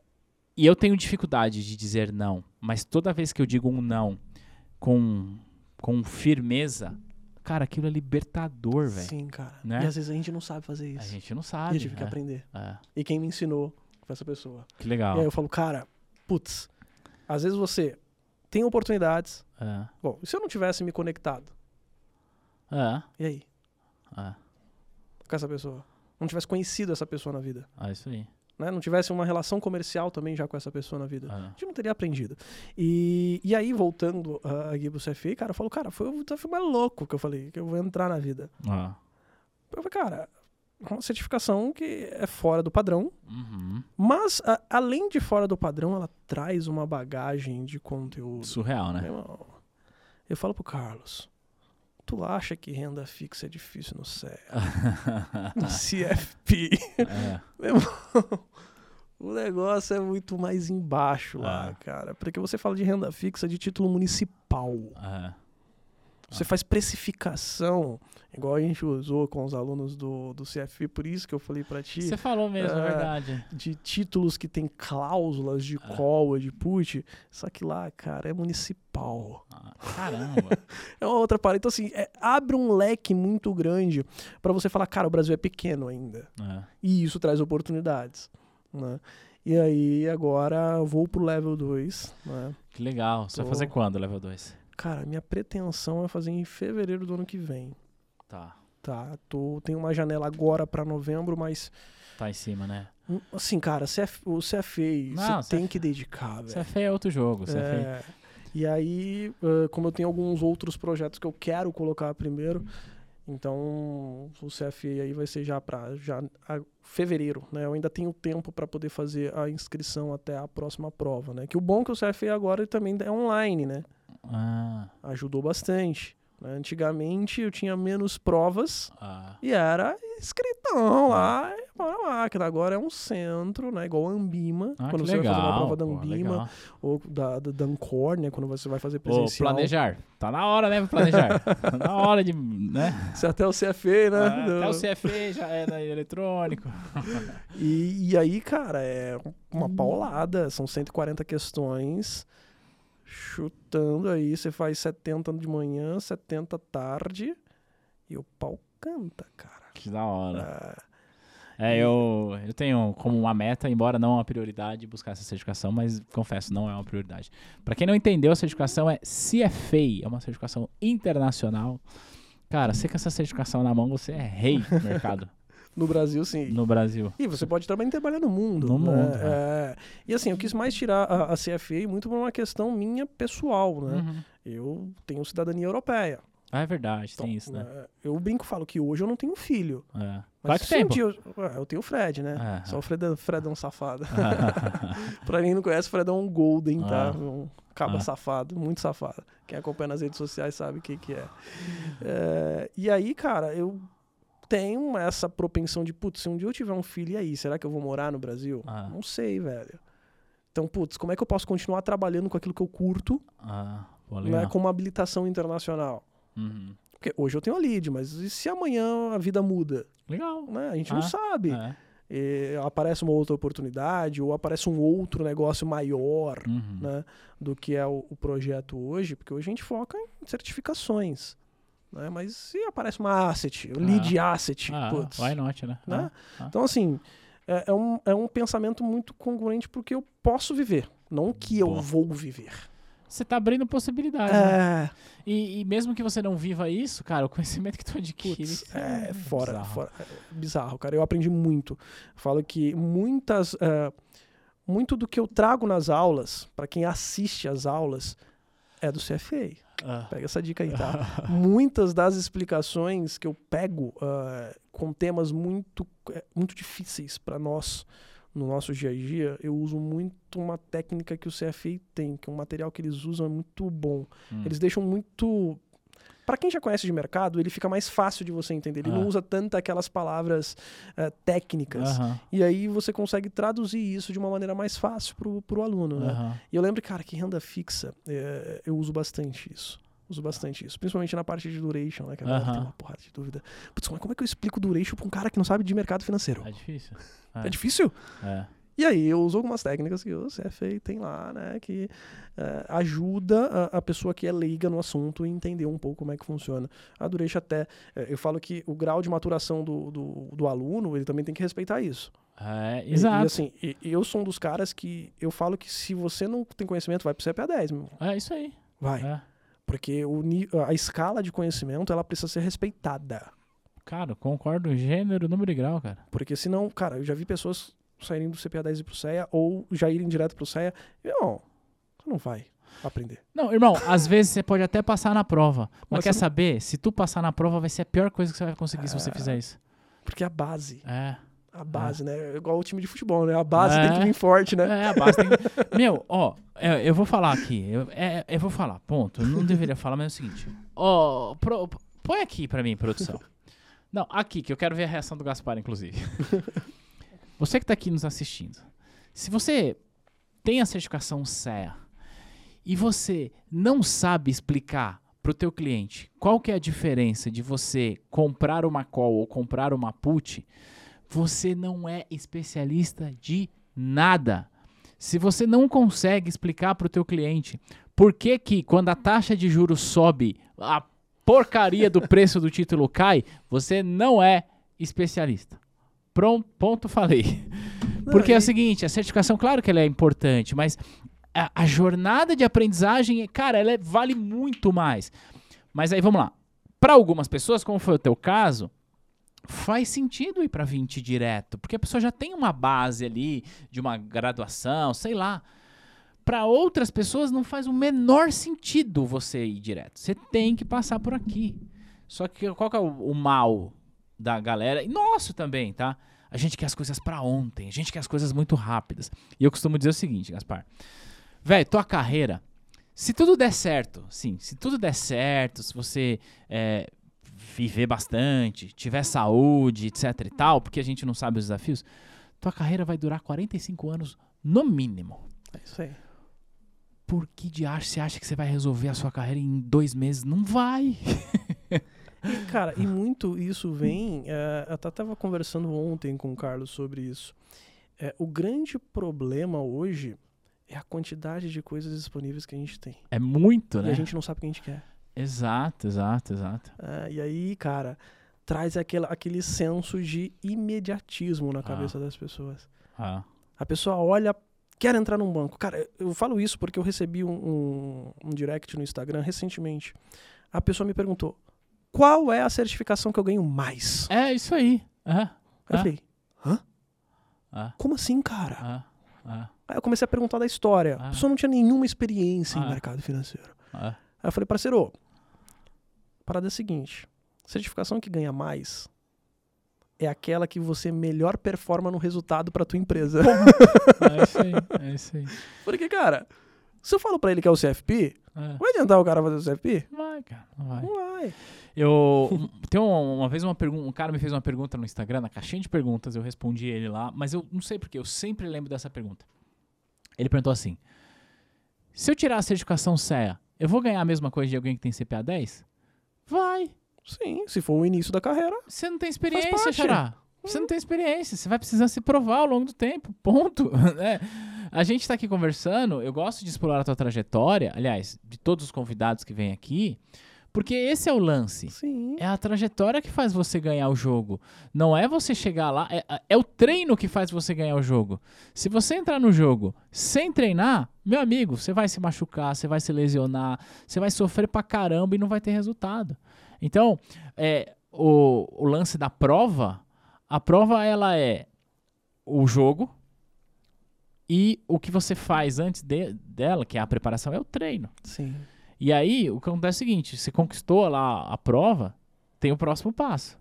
E eu tenho dificuldade de dizer não, mas toda vez que eu digo um não com, com firmeza, cara, aquilo é libertador, velho. sim, cara. Né? E às vezes a gente não sabe fazer A isso. gente não E sabe. eu tive que é, aprender. é. E quem me ensinou foi essa pessoa. Que legal. E aí eu falo, cara, putz, às vezes você tem oportunidades. É, Bom, e se eu não tivesse me conectado? é, E aí? é, Com essa pessoa? Não tivesse conhecido essa pessoa na vida? é isso aí. Né? Não tivesse uma relação comercial também já com essa pessoa na vida? É. A gente não teria aprendido. E, e aí, voltando uh, aqui pro CFA, cara, eu falo, cara, foi o desafio mais louco que eu falei, que eu vou entrar na vida. Ah, Eu falei, cara, uma certificação que é fora do padrão, uhum. mas a- além de fora do padrão, ela traz uma bagagem de conteúdo. Surreal, né? Eu falo pro Carlos, tu acha que renda fixa é difícil no CE, no CFP? É, Meu irmão, o negócio é muito mais embaixo lá, Ah. cara. Porque você fala de renda fixa de título municipal. é. Você faz precificação, igual a gente usou com os alunos do, do CFP, por isso que eu falei pra ti, Você falou mesmo, é É. verdade. de títulos que tem cláusulas de Ah. call, de put. Só que lá, cara, é municipal. Ah, Caramba. É uma outra parada. Então, assim, é- abre um leque muito grande pra você falar, cara, o Brasil é pequeno ainda. É. E isso traz oportunidades. Né? E aí, agora, vou pro level 2. Né? Que legal. Você vai Tô. fazer quando, level 2? Cara, minha pretensão é fazer em fevereiro do ano que vem. Tá. Tá, tô, tenho uma janela agora pra novembro, mas Tá em cima, né? hum, assim, cara, CF, o CFA, Não, você tem CFA. que dedicar, velho. CFA é outro jogo. CFA. É, e aí, como eu tenho alguns outros projetos que eu quero colocar primeiro, então o CFA aí vai ser já para já a- fevereiro, né? Eu ainda tenho tempo para poder fazer a inscrição até a próxima prova, né? Que o bom é que o CFA agora também é online, né? Ah, Ajudou bastante. né? Antigamente eu tinha menos provas ah, e era escritão lá, e bora lá. máquina. Agora é um centro, né? Igual a Ambima, ah, quando você vai fazer uma legal. prova da pô, Ambima legal. ou da, da, da Ancor, né? Quando você vai fazer presencial. planejar. Tá na hora, né, planejar. tá na hora de, né? Você até o CFA, né? Ah, Até o CFA já é né, eletrônico. E, e aí, cara, é uma paulada. São 140 questões. Chutando aí, você faz 70 de manhã, 70 tarde. E o pau canta, cara. Que da hora. Ah, É, eu, eu tenho como uma meta, embora não uma prioridade, buscar essa certificação, mas confesso, não é uma prioridade. Pra quem não entendeu, a certificação é CFA, é uma certificação internacional. Cara, você com essa certificação na mão, você é rei do mercado no Brasil, sim. no Brasil. E você pode também trabalhar no mundo. No né? mundo, É. E assim, eu quis mais tirar a, a CFA muito por uma questão minha pessoal, né? Uhum. Eu tenho cidadania europeia. Ah, é verdade, Então, tem isso, né? né, Eu brinco e falo que hoje eu não tenho filho. É. Mas Quanto um tempo? eu, eu tenho o Fred, né? É. Só o Fredão, Fredão safado. pra quem não conhece, o Fredão é um golden, tá? Ah. Um caba Ah. safado, muito safado. Quem acompanha nas redes sociais sabe o que que é. É, E aí, cara, eu tenho essa propensão de, putz, se um dia eu tiver um filho, e aí, será que eu vou morar no Brasil? Ah. Não sei, velho. Então, putz, como é que eu posso continuar trabalhando com aquilo que eu curto, ah, né, com uma habilitação internacional? Uhum. Porque hoje eu tenho a lead, mas e se amanhã a vida muda? Legal. Né? A gente Ah, não sabe. É. E aparece uma outra oportunidade ou aparece um outro negócio maior Uhum. né, do que é o, o projeto hoje, porque hoje a gente foca em certificações. Né? Mas se aparece uma asset, o lead asset, Ah, putz, why not, né? né? Ah, ah. Então, assim, é, é um, é um pensamento muito congruente porque eu posso viver, não que eu Boa. vou viver. Você tá abrindo possibilidades, né? É, E, e mesmo que você não viva isso, cara, o conhecimento que tu adquire putz, é fora, bizarro. fora. É bizarro, cara. Eu aprendi muito. Falo que muitas. é, muito do que eu trago nas aulas, para quem assiste às aulas, é do CFA. Ah. Pega essa dica aí, tá? Muitas das explicações que eu pego ah, com temas muito, eh, muito difíceis para nós no nosso dia a dia, eu uso muito uma técnica que o CFA tem, que é um material que eles usam é muito bom. Hum. Eles deixam muito. Para quem já conhece de mercado, ele fica mais fácil de você entender. Ele Ah. não usa tanto aquelas palavras eh, técnicas. Aham, E aí você consegue traduzir isso de uma maneira mais fácil pro, pro aluno, né? E eu lembro, cara, que renda fixa, é, eu uso bastante isso. Uso bastante isso. Principalmente na parte de duration, né? Que a galera Aham. tem uma porrada de dúvida. Putz, mas como é que eu explico duration pra um cara que não sabe de mercado financeiro? É difícil. É, difícil? É. E aí eu uso algumas técnicas que o CFA tem lá, né? Que é, ajuda a, a pessoa que é leiga no assunto a entender um pouco como é que funciona. A duration até... é, eu falo que o grau de maturação do, do, do aluno, ele também tem que respeitar isso. É, exato. E, assim, e- eu sou um dos caras que eu falo que se você não tem conhecimento, vai pro CPA 10, meu irmão. É isso aí. Vai. É. Porque o, a escala de conhecimento, ela precisa ser respeitada. Cara, concordo gênero, número e grau, cara. Porque senão, cara, eu já vi pessoas saírem do CPA 10 e ir pro CEA, ou já irem direto pro CEA. Não, você não vai aprender. Não, irmão, às vezes você pode até passar na prova. Mas, Mas quer não- saber? Se tu passar na prova, vai ser a pior coisa que você vai conseguir se você É. fizer isso. Porque a base, É. a base, né? É igual o time de futebol, né? A base É. tem que vir forte, né? É, a base tem que... Meu, ó, eu, eu vou falar aqui. Eu, é, eu vou falar, ponto. Eu não deveria falar, mas é o seguinte. Ó, pro- põe aqui pra mim, produção. Não, aqui, que eu quero ver a reação do Gaspar, inclusive. Você que tá aqui nos assistindo. Se você tem a certificação CEA e você não sabe explicar pro teu cliente qual que é a diferença de você comprar uma call ou comprar uma put, você não é especialista de nada. Se você não consegue explicar para o teu cliente por que que quando a taxa de juros sobe, a porcaria do preço do título cai, você não é especialista. Pronto, ponto, falei. Porque é o seguinte, a certificação, claro que ela é importante, mas a, a jornada de aprendizagem, cara, ela é- vale muito mais. Mas aí vamos lá. Para algumas pessoas, como foi o teu caso, faz sentido ir para 20 direto, porque a pessoa já tem uma base ali de uma graduação, sei lá. Para outras pessoas não faz o menor sentido você ir direto. Você tem que passar por aqui. Só que qual que é o, o mal da galera? E nosso também, tá? A gente quer as coisas para ontem, a gente quer as coisas muito rápidas. E eu costumo dizer o seguinte, Gaspar. Velho, tua carreira, se tudo der certo, sim, se tudo der certo, se você é, viver bastante, tiver saúde, etc e tal, porque a gente não sabe os desafios, tua carreira vai durar 45 anos no mínimo. É isso aí. Por que de acha você acha que você vai resolver a sua carreira em dois meses? Não vai. E, cara, e muito isso vem. é, eu até estava conversando ontem com o Carlos sobre isso. É, o grande problema hoje é a quantidade de coisas disponíveis que a gente tem. É muito, E né? a gente não sabe o que a gente quer. Exato, exato, exato. É, e aí, cara, traz aquele, aquele senso de imediatismo na Ah. cabeça das pessoas. Ah, A pessoa olha, quer entrar num banco. Cara, eu falo isso porque eu recebi um, um, um direct no Instagram recentemente. A pessoa me perguntou: qual é a certificação que eu ganho mais? É isso aí. Aí eu falei: ah, como assim, cara? ah, Aí eu comecei a perguntar da história. A pessoa não tinha nenhuma experiência em mercado financeiro. Aí eu falei, parceiro, a parada é a seguinte: certificação que ganha mais é aquela que você melhor performa no resultado pra tua empresa. É isso aí, é isso aí. Porque, cara, se eu falo pra ele que é o CFP, É. vai adiantar o cara fazer o CFP? Vai, cara, não vai. Não vai. Eu tem uma, uma vez uma pergunta, um cara me fez uma pergunta no Instagram, na caixinha de perguntas, eu respondi ele lá, mas eu não sei porque, eu sempre lembro dessa pergunta. Ele perguntou assim: Se eu tirar a certificação CEA, eu vou ganhar a mesma coisa de alguém que tem CPA 10? Vai. Sim, se for o início da carreira. Você não tem experiência. Xará. Você não tem experiência, você vai precisar se provar ao longo do tempo, ponto. É. A gente tá aqui conversando, eu gosto de explorar a tua trajetória, aliás, de todos os convidados que vêm aqui, porque esse é o lance. Sim. É a trajetória que faz você ganhar o jogo. Não é você chegar lá, é, é o treino que faz você ganhar o jogo. Se você entrar no jogo sem treinar, meu amigo, você vai se machucar, você vai se lesionar, você vai sofrer pra caramba e não vai ter resultado. Então, é, o, o lance da prova, a prova ela é o jogo e o que você faz antes de- dela, que é a preparação, é o treino. Sim. E aí, o que acontece é o seguinte: você conquistou lá a prova, tem o próximo passo,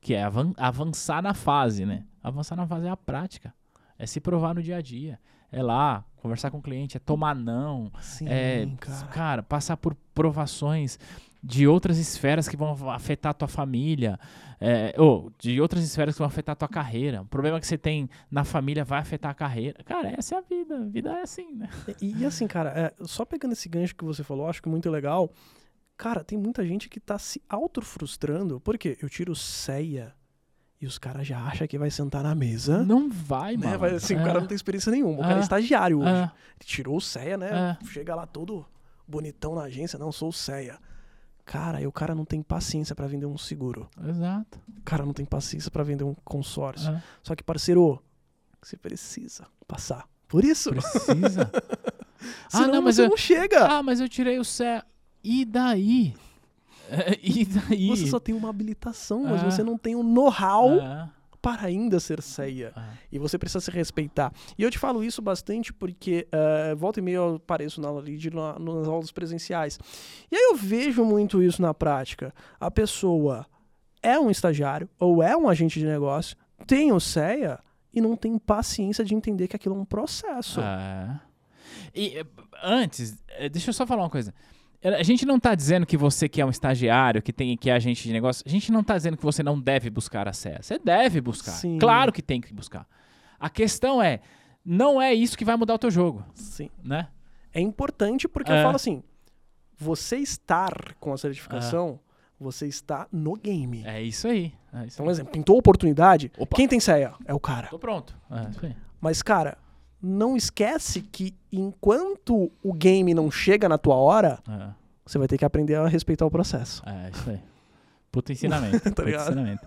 que é avan- avançar na fase, né? Avançar na fase é a prática. É se provar no dia a dia. É lá, conversar com o cliente, é tomar não. Sim, é, cara. cara, passar por provações de outras esferas que vão afetar a tua família, é, ou de outras esferas que vão afetar a tua carreira. O problema que você tem na família vai afetar a carreira. Cara, essa é a vida. A vida é assim, né? E, e assim, cara, é, só pegando esse gancho que você falou, acho que muito legal. Cara, tem muita gente que tá se auto-frustrando. Por quê? Eu tiro ceia e os caras já acham que vai sentar na mesa. Não vai, Né? mano. Vai, assim, é, o cara não tem experiência nenhuma. O cara É. é estagiário hoje. é, Ele tirou o ceia, né? É. Chega lá todo bonitão na agência. Não, sou o ceia. Cara, e o cara não tem paciência pra vender um seguro. exato. O cara não tem paciência pra vender um consórcio. é. Só que, parceiro, você precisa passar. Por isso. Precisa. ah, Senão não, mas você eu, não chega. ah, mas eu tirei o cé. E daí? É, e daí? Você só tem uma habilitação, mas É. você não tem o know-how É, para ainda ser ceia. é. E você precisa se respeitar. E eu te falo isso bastante porque eh, volta e meia eu apareço na aula na, nas aulas presenciais. E aí eu vejo muito isso na prática. A pessoa é um estagiário ou é um agente de negócio, tem o CEA e não tem paciência de entender que aquilo é um processo. É. E eh, antes, eh, deixa eu só falar uma coisa. A gente não tá dizendo que você que é um estagiário, que tem que é agente de negócio, a gente não tá dizendo que você não deve buscar a CEA. Você deve buscar. Sim. Claro que tem que buscar. A questão é, não é isso que vai mudar o teu jogo, Sim. né? É importante porque É. eu falo assim: você estar com a certificação, você está no game. É isso aí. É isso Então, um exemplo, pintou a oportunidade, Opa. quem tem ceia? É o cara. Tô pronto. É isso aí. Mas, cara, não esquece que enquanto o game não chega na tua hora, É. você vai ter que aprender a respeitar o processo. É, isso aí. Puta ensinamento. puta Tá ligado? ensinamento.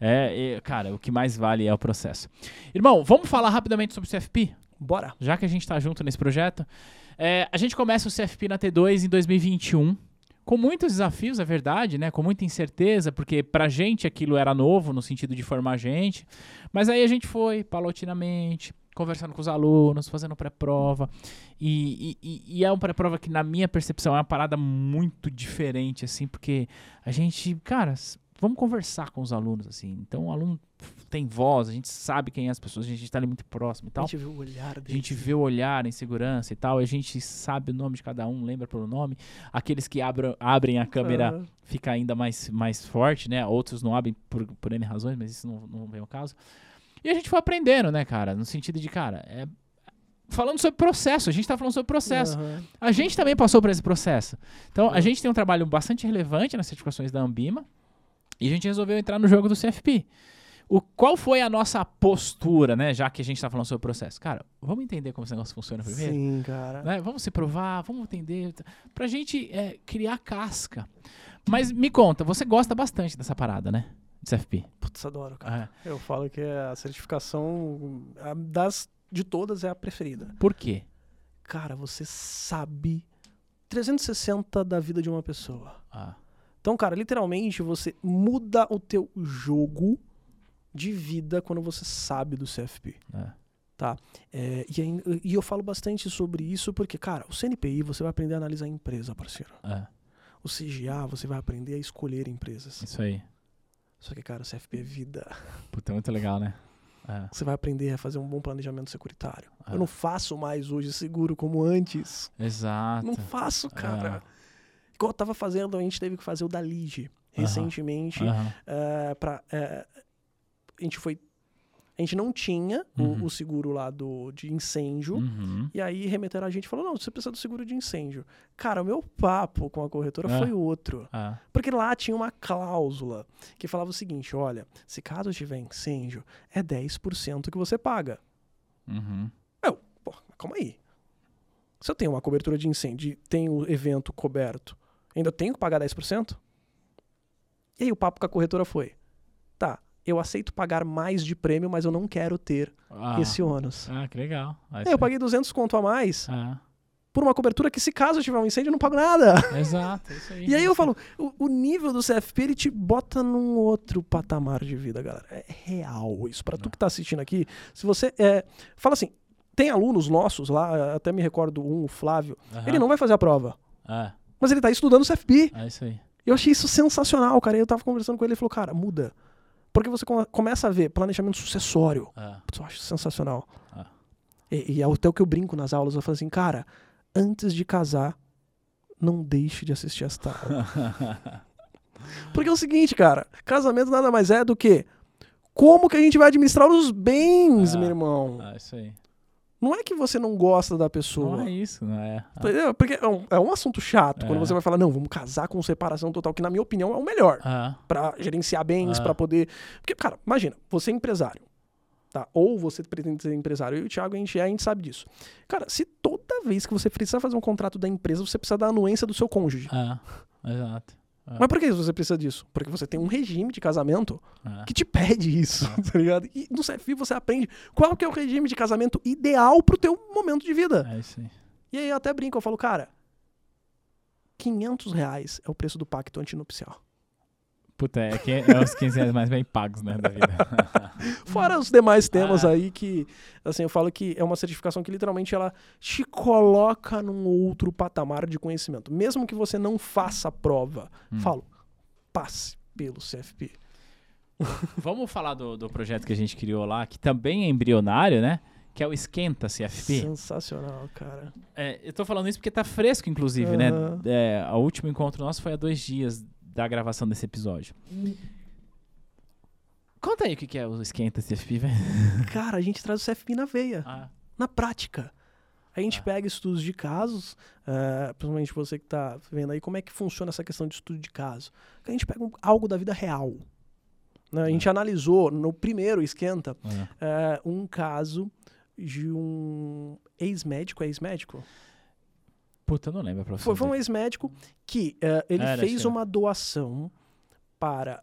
É, e, cara, o que mais vale é o processo. Irmão, vamos falar rapidamente sobre o CFP? Bora. Já que a gente tá junto nesse projeto. É, a gente começa o CFP na T2 em 2021. Com muitos desafios, é verdade, né? Com muita incerteza, porque pra gente aquilo era novo, no sentido de formar gente. Mas aí a gente foi, paulatinamente, conversando com os alunos, fazendo pré-prova. E, e- e- é uma pré-prova que, na minha percepção, é uma parada muito diferente, assim, porque a gente, cara, vamos conversar com os alunos, assim. Então o aluno tem voz, a gente sabe quem é as pessoas, a gente tá ali muito próximo e A tal. gente vê o olhar A dele. gente vê o olhar em segurança e tal, a gente sabe o nome de cada um, lembra pelo nome. Aqueles que abram, abrem a câmera Ah, fica ainda mais, mais forte, né? Outros não abrem por, por N razões, mas isso não, não vem ao caso. E a gente foi aprendendo, né, cara? No sentido de, cara, é. Falando sobre processo, a gente tá falando sobre processo. aham. A gente também passou por esse processo. Então, a Uhum. gente tem um trabalho bastante relevante nas certificações da Ambima e a gente resolveu entrar no jogo do CFP. O, qual foi a nossa postura, né? Já que a gente tá falando sobre o processo. Cara, vamos entender como esse negócio funciona primeiro? Sim, cara. né? Vamos se provar, vamos entender, pra gente é, criar casca. Mas me conta, você gosta bastante dessa parada, né? CFP. Putz, adoro, cara. É. Eu falo que a certificação a das de todas é a preferida. Por quê? Cara, você sabe 360 da vida de uma pessoa. Ah, Então, cara, literalmente você muda o teu jogo de vida quando você sabe do CFP. é. É, e, e eu falo bastante sobre isso porque, cara, o CNPI você vai aprender a analisar a empresa, parceiro. é, O CGA você vai aprender a escolher empresas. isso aí. Só que, cara, o CFP é vida. Puta, muito legal, né? É, Você vai aprender a fazer um bom planejamento securitário. Ah. Eu não faço mais hoje seguro como antes. exato. Não faço, cara. Ah. Igual eu tava fazendo, a gente teve que fazer o da Lige recentemente. Aham, é, pra, é, a gente foi. A gente não tinha o- Uhum. o, seguro lá do, de incêndio. uhum. E aí remeteram a gente e falou: não, você precisa do seguro de incêndio. Cara, o meu papo com a corretora Ah. foi outro. Ah, Porque lá tinha uma cláusula que falava o seguinte: olha, se caso tiver incêndio, é 10% que você paga. uhum. Eu, pô, calma aí. Se eu tenho uma cobertura de incêndio tenho o evento coberto, ainda tenho que pagar 10%? E aí o papo com a corretora foi: eu aceito pagar mais de prêmio, mas eu não quero ter Ah, esse ônus. ah, que legal. Isso eu paguei 200 conto a mais Ah, por uma cobertura que, se caso tiver um incêndio, eu não pago nada. exato, isso aí. E aí eu falo, o, o nível do CFP ele te bota num outro patamar de vida, galera. É real isso. Pra tu que tá assistindo aqui, se você é, fala assim, tem alunos nossos lá, até me recordo um, o Flávio, Aham. ele não vai fazer a prova. Ah, Mas ele tá estudando o CFP. É isso aí. Eu achei isso sensacional, cara. E eu tava conversando com ele, ele falou, cara, muda. Porque você come- começa a ver planejamento sucessório. É. Putz, eu acho sensacional. Ah. E, e é até o que eu brinco nas aulas. Eu falo assim, cara, antes de casar, não deixe de assistir esta aula. Porque é o seguinte, cara, casamento nada mais é do que como que a gente vai administrar os bens, Ah. meu irmão. É isso aí. Não é que você não gosta da pessoa. Não é isso, não é? Entendeu? Porque é um, é um assunto chato quando É. você vai falar, não, vamos casar com separação total, que na minha opinião é o melhor Ah, Pra gerenciar bens, Ah. pra poder. Porque, cara, imagina, você é empresário, tá? Ou você pretende ser empresário. Eu e o Thiago, a gente é, a gente sabe disso. Cara, se toda vez que você precisa fazer um contrato da empresa, você precisa da anuência do seu cônjuge. ah, exato. Ah. Mas por que você precisa disso? Porque você tem um regime de casamento Ah. que te pede isso, tá ligado? E no CFI você aprende qual que é o regime de casamento ideal pro teu momento de vida. É isso aí. E aí eu até brinco, eu falo, cara, 500 reais é o preço do pacto antinupcial. Puta, é, é os 15 reais mais bem pagos, né, da vida. Fora os demais temas Ah. aí que, assim, eu falo que é uma certificação que literalmente ela te coloca num outro patamar de conhecimento. Mesmo que você não faça a prova, Hum. falo, passe pelo CFP. Vamos falar do, do projeto que a gente criou lá, que também é embrionário, né? Que é o Esquenta CFP. Sensacional, cara. É, eu tô falando isso porque tá fresco, inclusive, Aham. né? É, o último encontro nosso foi há dois dias da gravação desse episódio. Conta aí o que é o Esquenta CFP, velho. Cara, a gente traz o CFP na veia, Ah, na prática. A gente Ah. pega estudos de casos, eh, principalmente você que tá vendo aí, como é que funciona essa questão de estudo de caso. A gente pega um- algo da vida real. né? A gente analisou no primeiro esquenta ah. eh, um caso de um ex-médico, é ex-médico? Puta, eu não lembro a profissão Foi, foi um ex-médico que eh, ele Era, fez era. uma doação para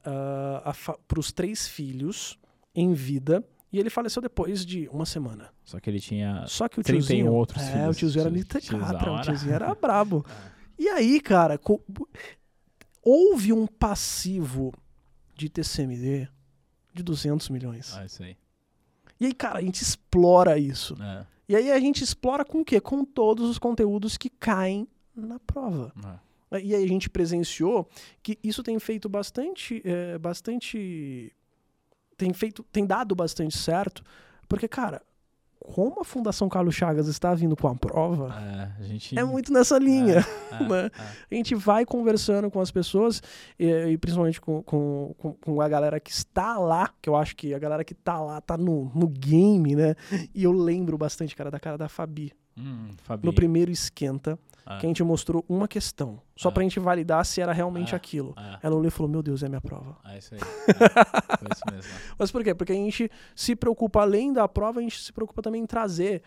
os três filhos em vida e ele faleceu depois de uma semana. Só que ele tinha... Só que o 31 tiozinho. outros é, filhos. o tiozinho era litecatra, tiozão o era- tiozinho era brabo. E aí, cara, houve um passivo de TCMD de 200 milhões. Ah, isso aí. E aí, cara, a gente explora isso. É, E aí a gente explora com o quê? Com todos os conteúdos que caem na prova. é. E aí a gente presenciou que isso tem feito bastante, é, bastante, tem feito, tem dado bastante certo, porque cara, como a Fundação Carlos Chagas está vindo com a prova, É, a gente... é muito nessa linha. É, né? é. A gente vai conversando com as pessoas e, e principalmente com, com, com- a galera que está lá, que eu acho que a galera que está lá tá no, no game, né? E eu lembro bastante, cara, da cara da Fabi. Hum, Fabi. No primeiro esquenta, Ah, que a gente mostrou uma questão, só Ah. pra gente validar se era realmente Ah. aquilo. Ela olhou e falou: Meu Deus, é minha prova. ah, isso aí. É, foi isso mesmo. Mas por quê? Porque a gente se preocupa, além da prova, a gente se preocupa também em trazer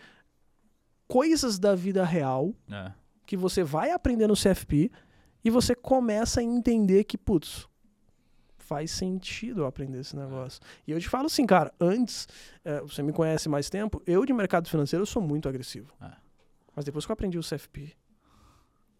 coisas da vida real É. que você vai aprender no CFP e você começa a entender que, putz, faz sentido eu aprender esse negócio. E eu te falo assim, cara, antes, eh, você me conhece mais tempo, eu de mercado financeiro eu sou muito agressivo. É. Mas depois que eu aprendi o CFP,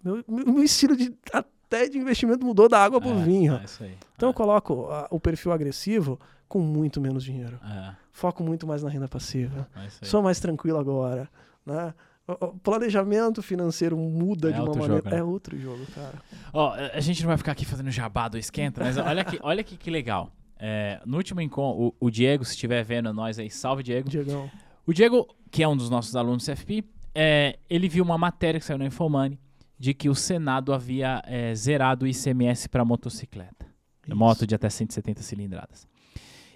meu, meu, estilo de até de investimento mudou da água pro É, vinho. é isso aí. Então é, eu coloco ah, o perfil agressivo com muito menos dinheiro. é, Foco muito mais na renda passiva. é. Sou mais tranquilo agora, né? O- o planejamento financeiro muda É de uma maneira. jogo, né? É outro jogo, cara. Ó, a gente não vai ficar aqui fazendo jabá do esquenta, mas olha que, olha que, que legal. É, no último encontro, o, o Diego, se estiver vendo nós aí, salve Diego. Diegão. O Diego, que é um dos nossos alunos do CFP, é, ele viu uma matéria que saiu na Infomoney de que o Senado havia é, zerado o ICMS para motocicleta. Isso. Moto de até 170 cilindradas.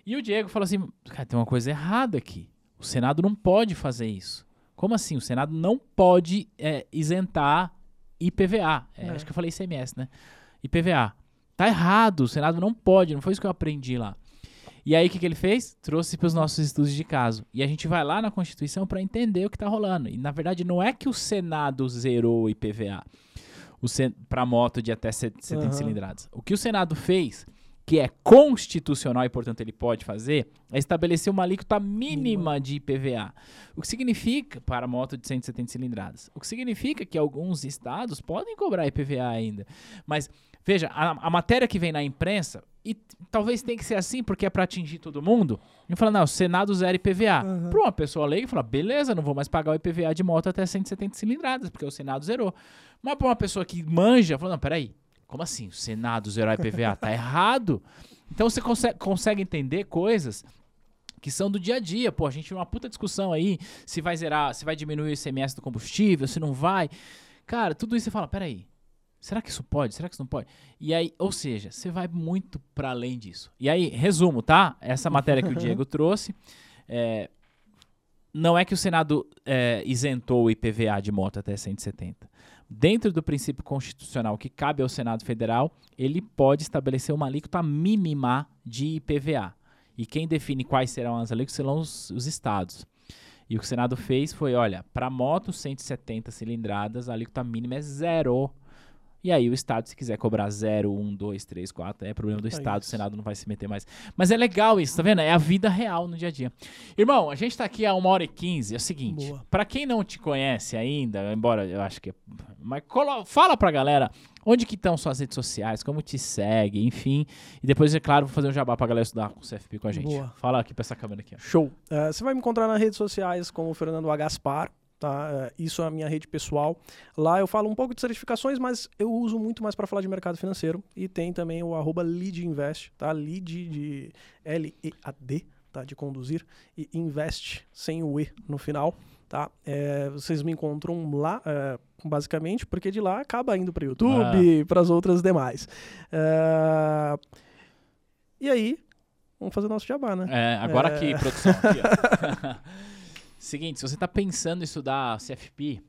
E o Diego falou assim: cara, tem uma coisa errada aqui. O Senado não pode fazer isso. Como assim? O Senado não pode é, isentar IPVA. É, É. Acho que eu falei ICMS, né? IPVA. Tá errado. O Senado não pode. Não foi isso que eu aprendi lá. E aí, o que, que ele fez? Trouxe para os nossos estudos de caso. E a gente vai lá na Constituição para entender o que está rolando. E, na verdade, não é que o Senado zerou o IPVA para moto de até 70 Aham. cilindradas. O que o Senado fez, que é constitucional e, portanto, ele pode fazer, é estabelecer uma alíquota mínima de IPVA. O que significa, para moto de 170 cilindradas, o que significa que alguns estados podem cobrar IPVA ainda. Mas, veja, a, a matéria que vem na imprensa e talvez tenha que ser assim porque é pra atingir todo mundo. E fala, não, o Senado zero IPVA. Aham. Pra uma pessoa leiga, fala, beleza, não vou mais pagar o IPVA de moto até 170 cilindradas, porque o Senado zerou. Mas pra uma pessoa que manja, fala, não, peraí, como assim? O Senado zerou IPVA? tá errado. Então você consegue, consegue entender coisas que são do dia a dia. Pô, a gente tem uma puta discussão aí se vai zerar, se vai diminuir o ICMS do combustível, se não vai. Cara, tudo isso você fala, peraí, será que isso pode? Será que isso não pode? E aí, ou seja, você vai muito para além disso. E aí, resumo, tá? Essa matéria que o Diego trouxe, é, não é que o Senado é, isentou o IPVA de moto até 170. Dentro do princípio constitucional que cabe ao Senado Federal, ele pode estabelecer uma alíquota mínima de IPVA. E quem define quais serão as alíquotas serão os, os estados. E o que o Senado fez foi, olha, para motos 170 cilindradas, a alíquota mínima é zero. E aí o Estado, se quiser cobrar 0, 1, 2, 3, 4, é problema do É Estado, o isso. Senado não vai se meter mais. Mas é legal isso, tá vendo? É a vida real no dia a dia. Irmão, a gente tá aqui há uma hora e quinze. É o seguinte, Boa. pra quem não te conhece ainda, embora eu acho que... é- Mas colo- fala pra galera onde que estão suas redes sociais, como te segue, enfim. E depois, é claro, vou fazer um jabá pra galera estudar com o CFP com a gente. Boa. Fala aqui pra essa câmera aqui, ó. Show. É, você vai me encontrar nas redes sociais como Fernando H. Gaspar, tá? É, isso é a minha rede pessoal. Lá eu falo um pouco de certificações, mas eu uso muito mais para falar de mercado financeiro. E tem também o arroba leadinvest, tá? Lead de L-E-A-D, tá? De conduzir. E invest, sem o E no final, tá? É, vocês me encontram lá, é, basicamente, porque de lá acaba indo para YouTube e para as outras demais. É, E aí, vamos fazer o nosso jabá, né? É, agora aqui, produção. Aqui. Seguinte, se você tá pensando em estudar CFP,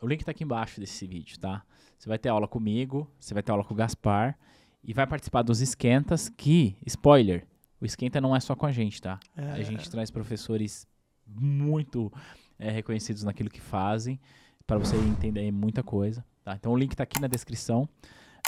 o link tá aqui embaixo desse vídeo, tá? Você vai ter aula comigo, você vai ter aula com o Gaspar e vai participar dos esquentas que, spoiler, o esquenta não é só com a gente, tá? É. A gente traz professores muito é, reconhecidos naquilo que fazem para você entender muita coisa, tá? Então o link tá aqui na descrição.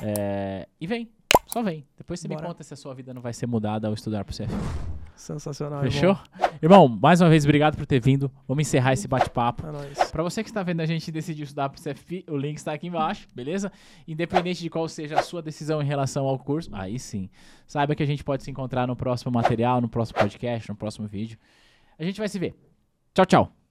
É, e vem, só vem. Depois você me Bora. conta se a sua vida não vai ser mudada ao estudar pro CFP. Sensacional. Fechou? Irmão, mais uma vez, obrigado por ter vindo. Vamos encerrar esse bate-papo. irmão. É nóis. Pra você que está vendo a gente decidir estudar pro CFP, o link está aqui embaixo, beleza? Independente de qual seja a sua decisão em relação ao curso, aí sim. Saiba que a gente pode se encontrar no próximo material, no próximo podcast, no próximo vídeo. A gente vai se ver. Tchau, tchau.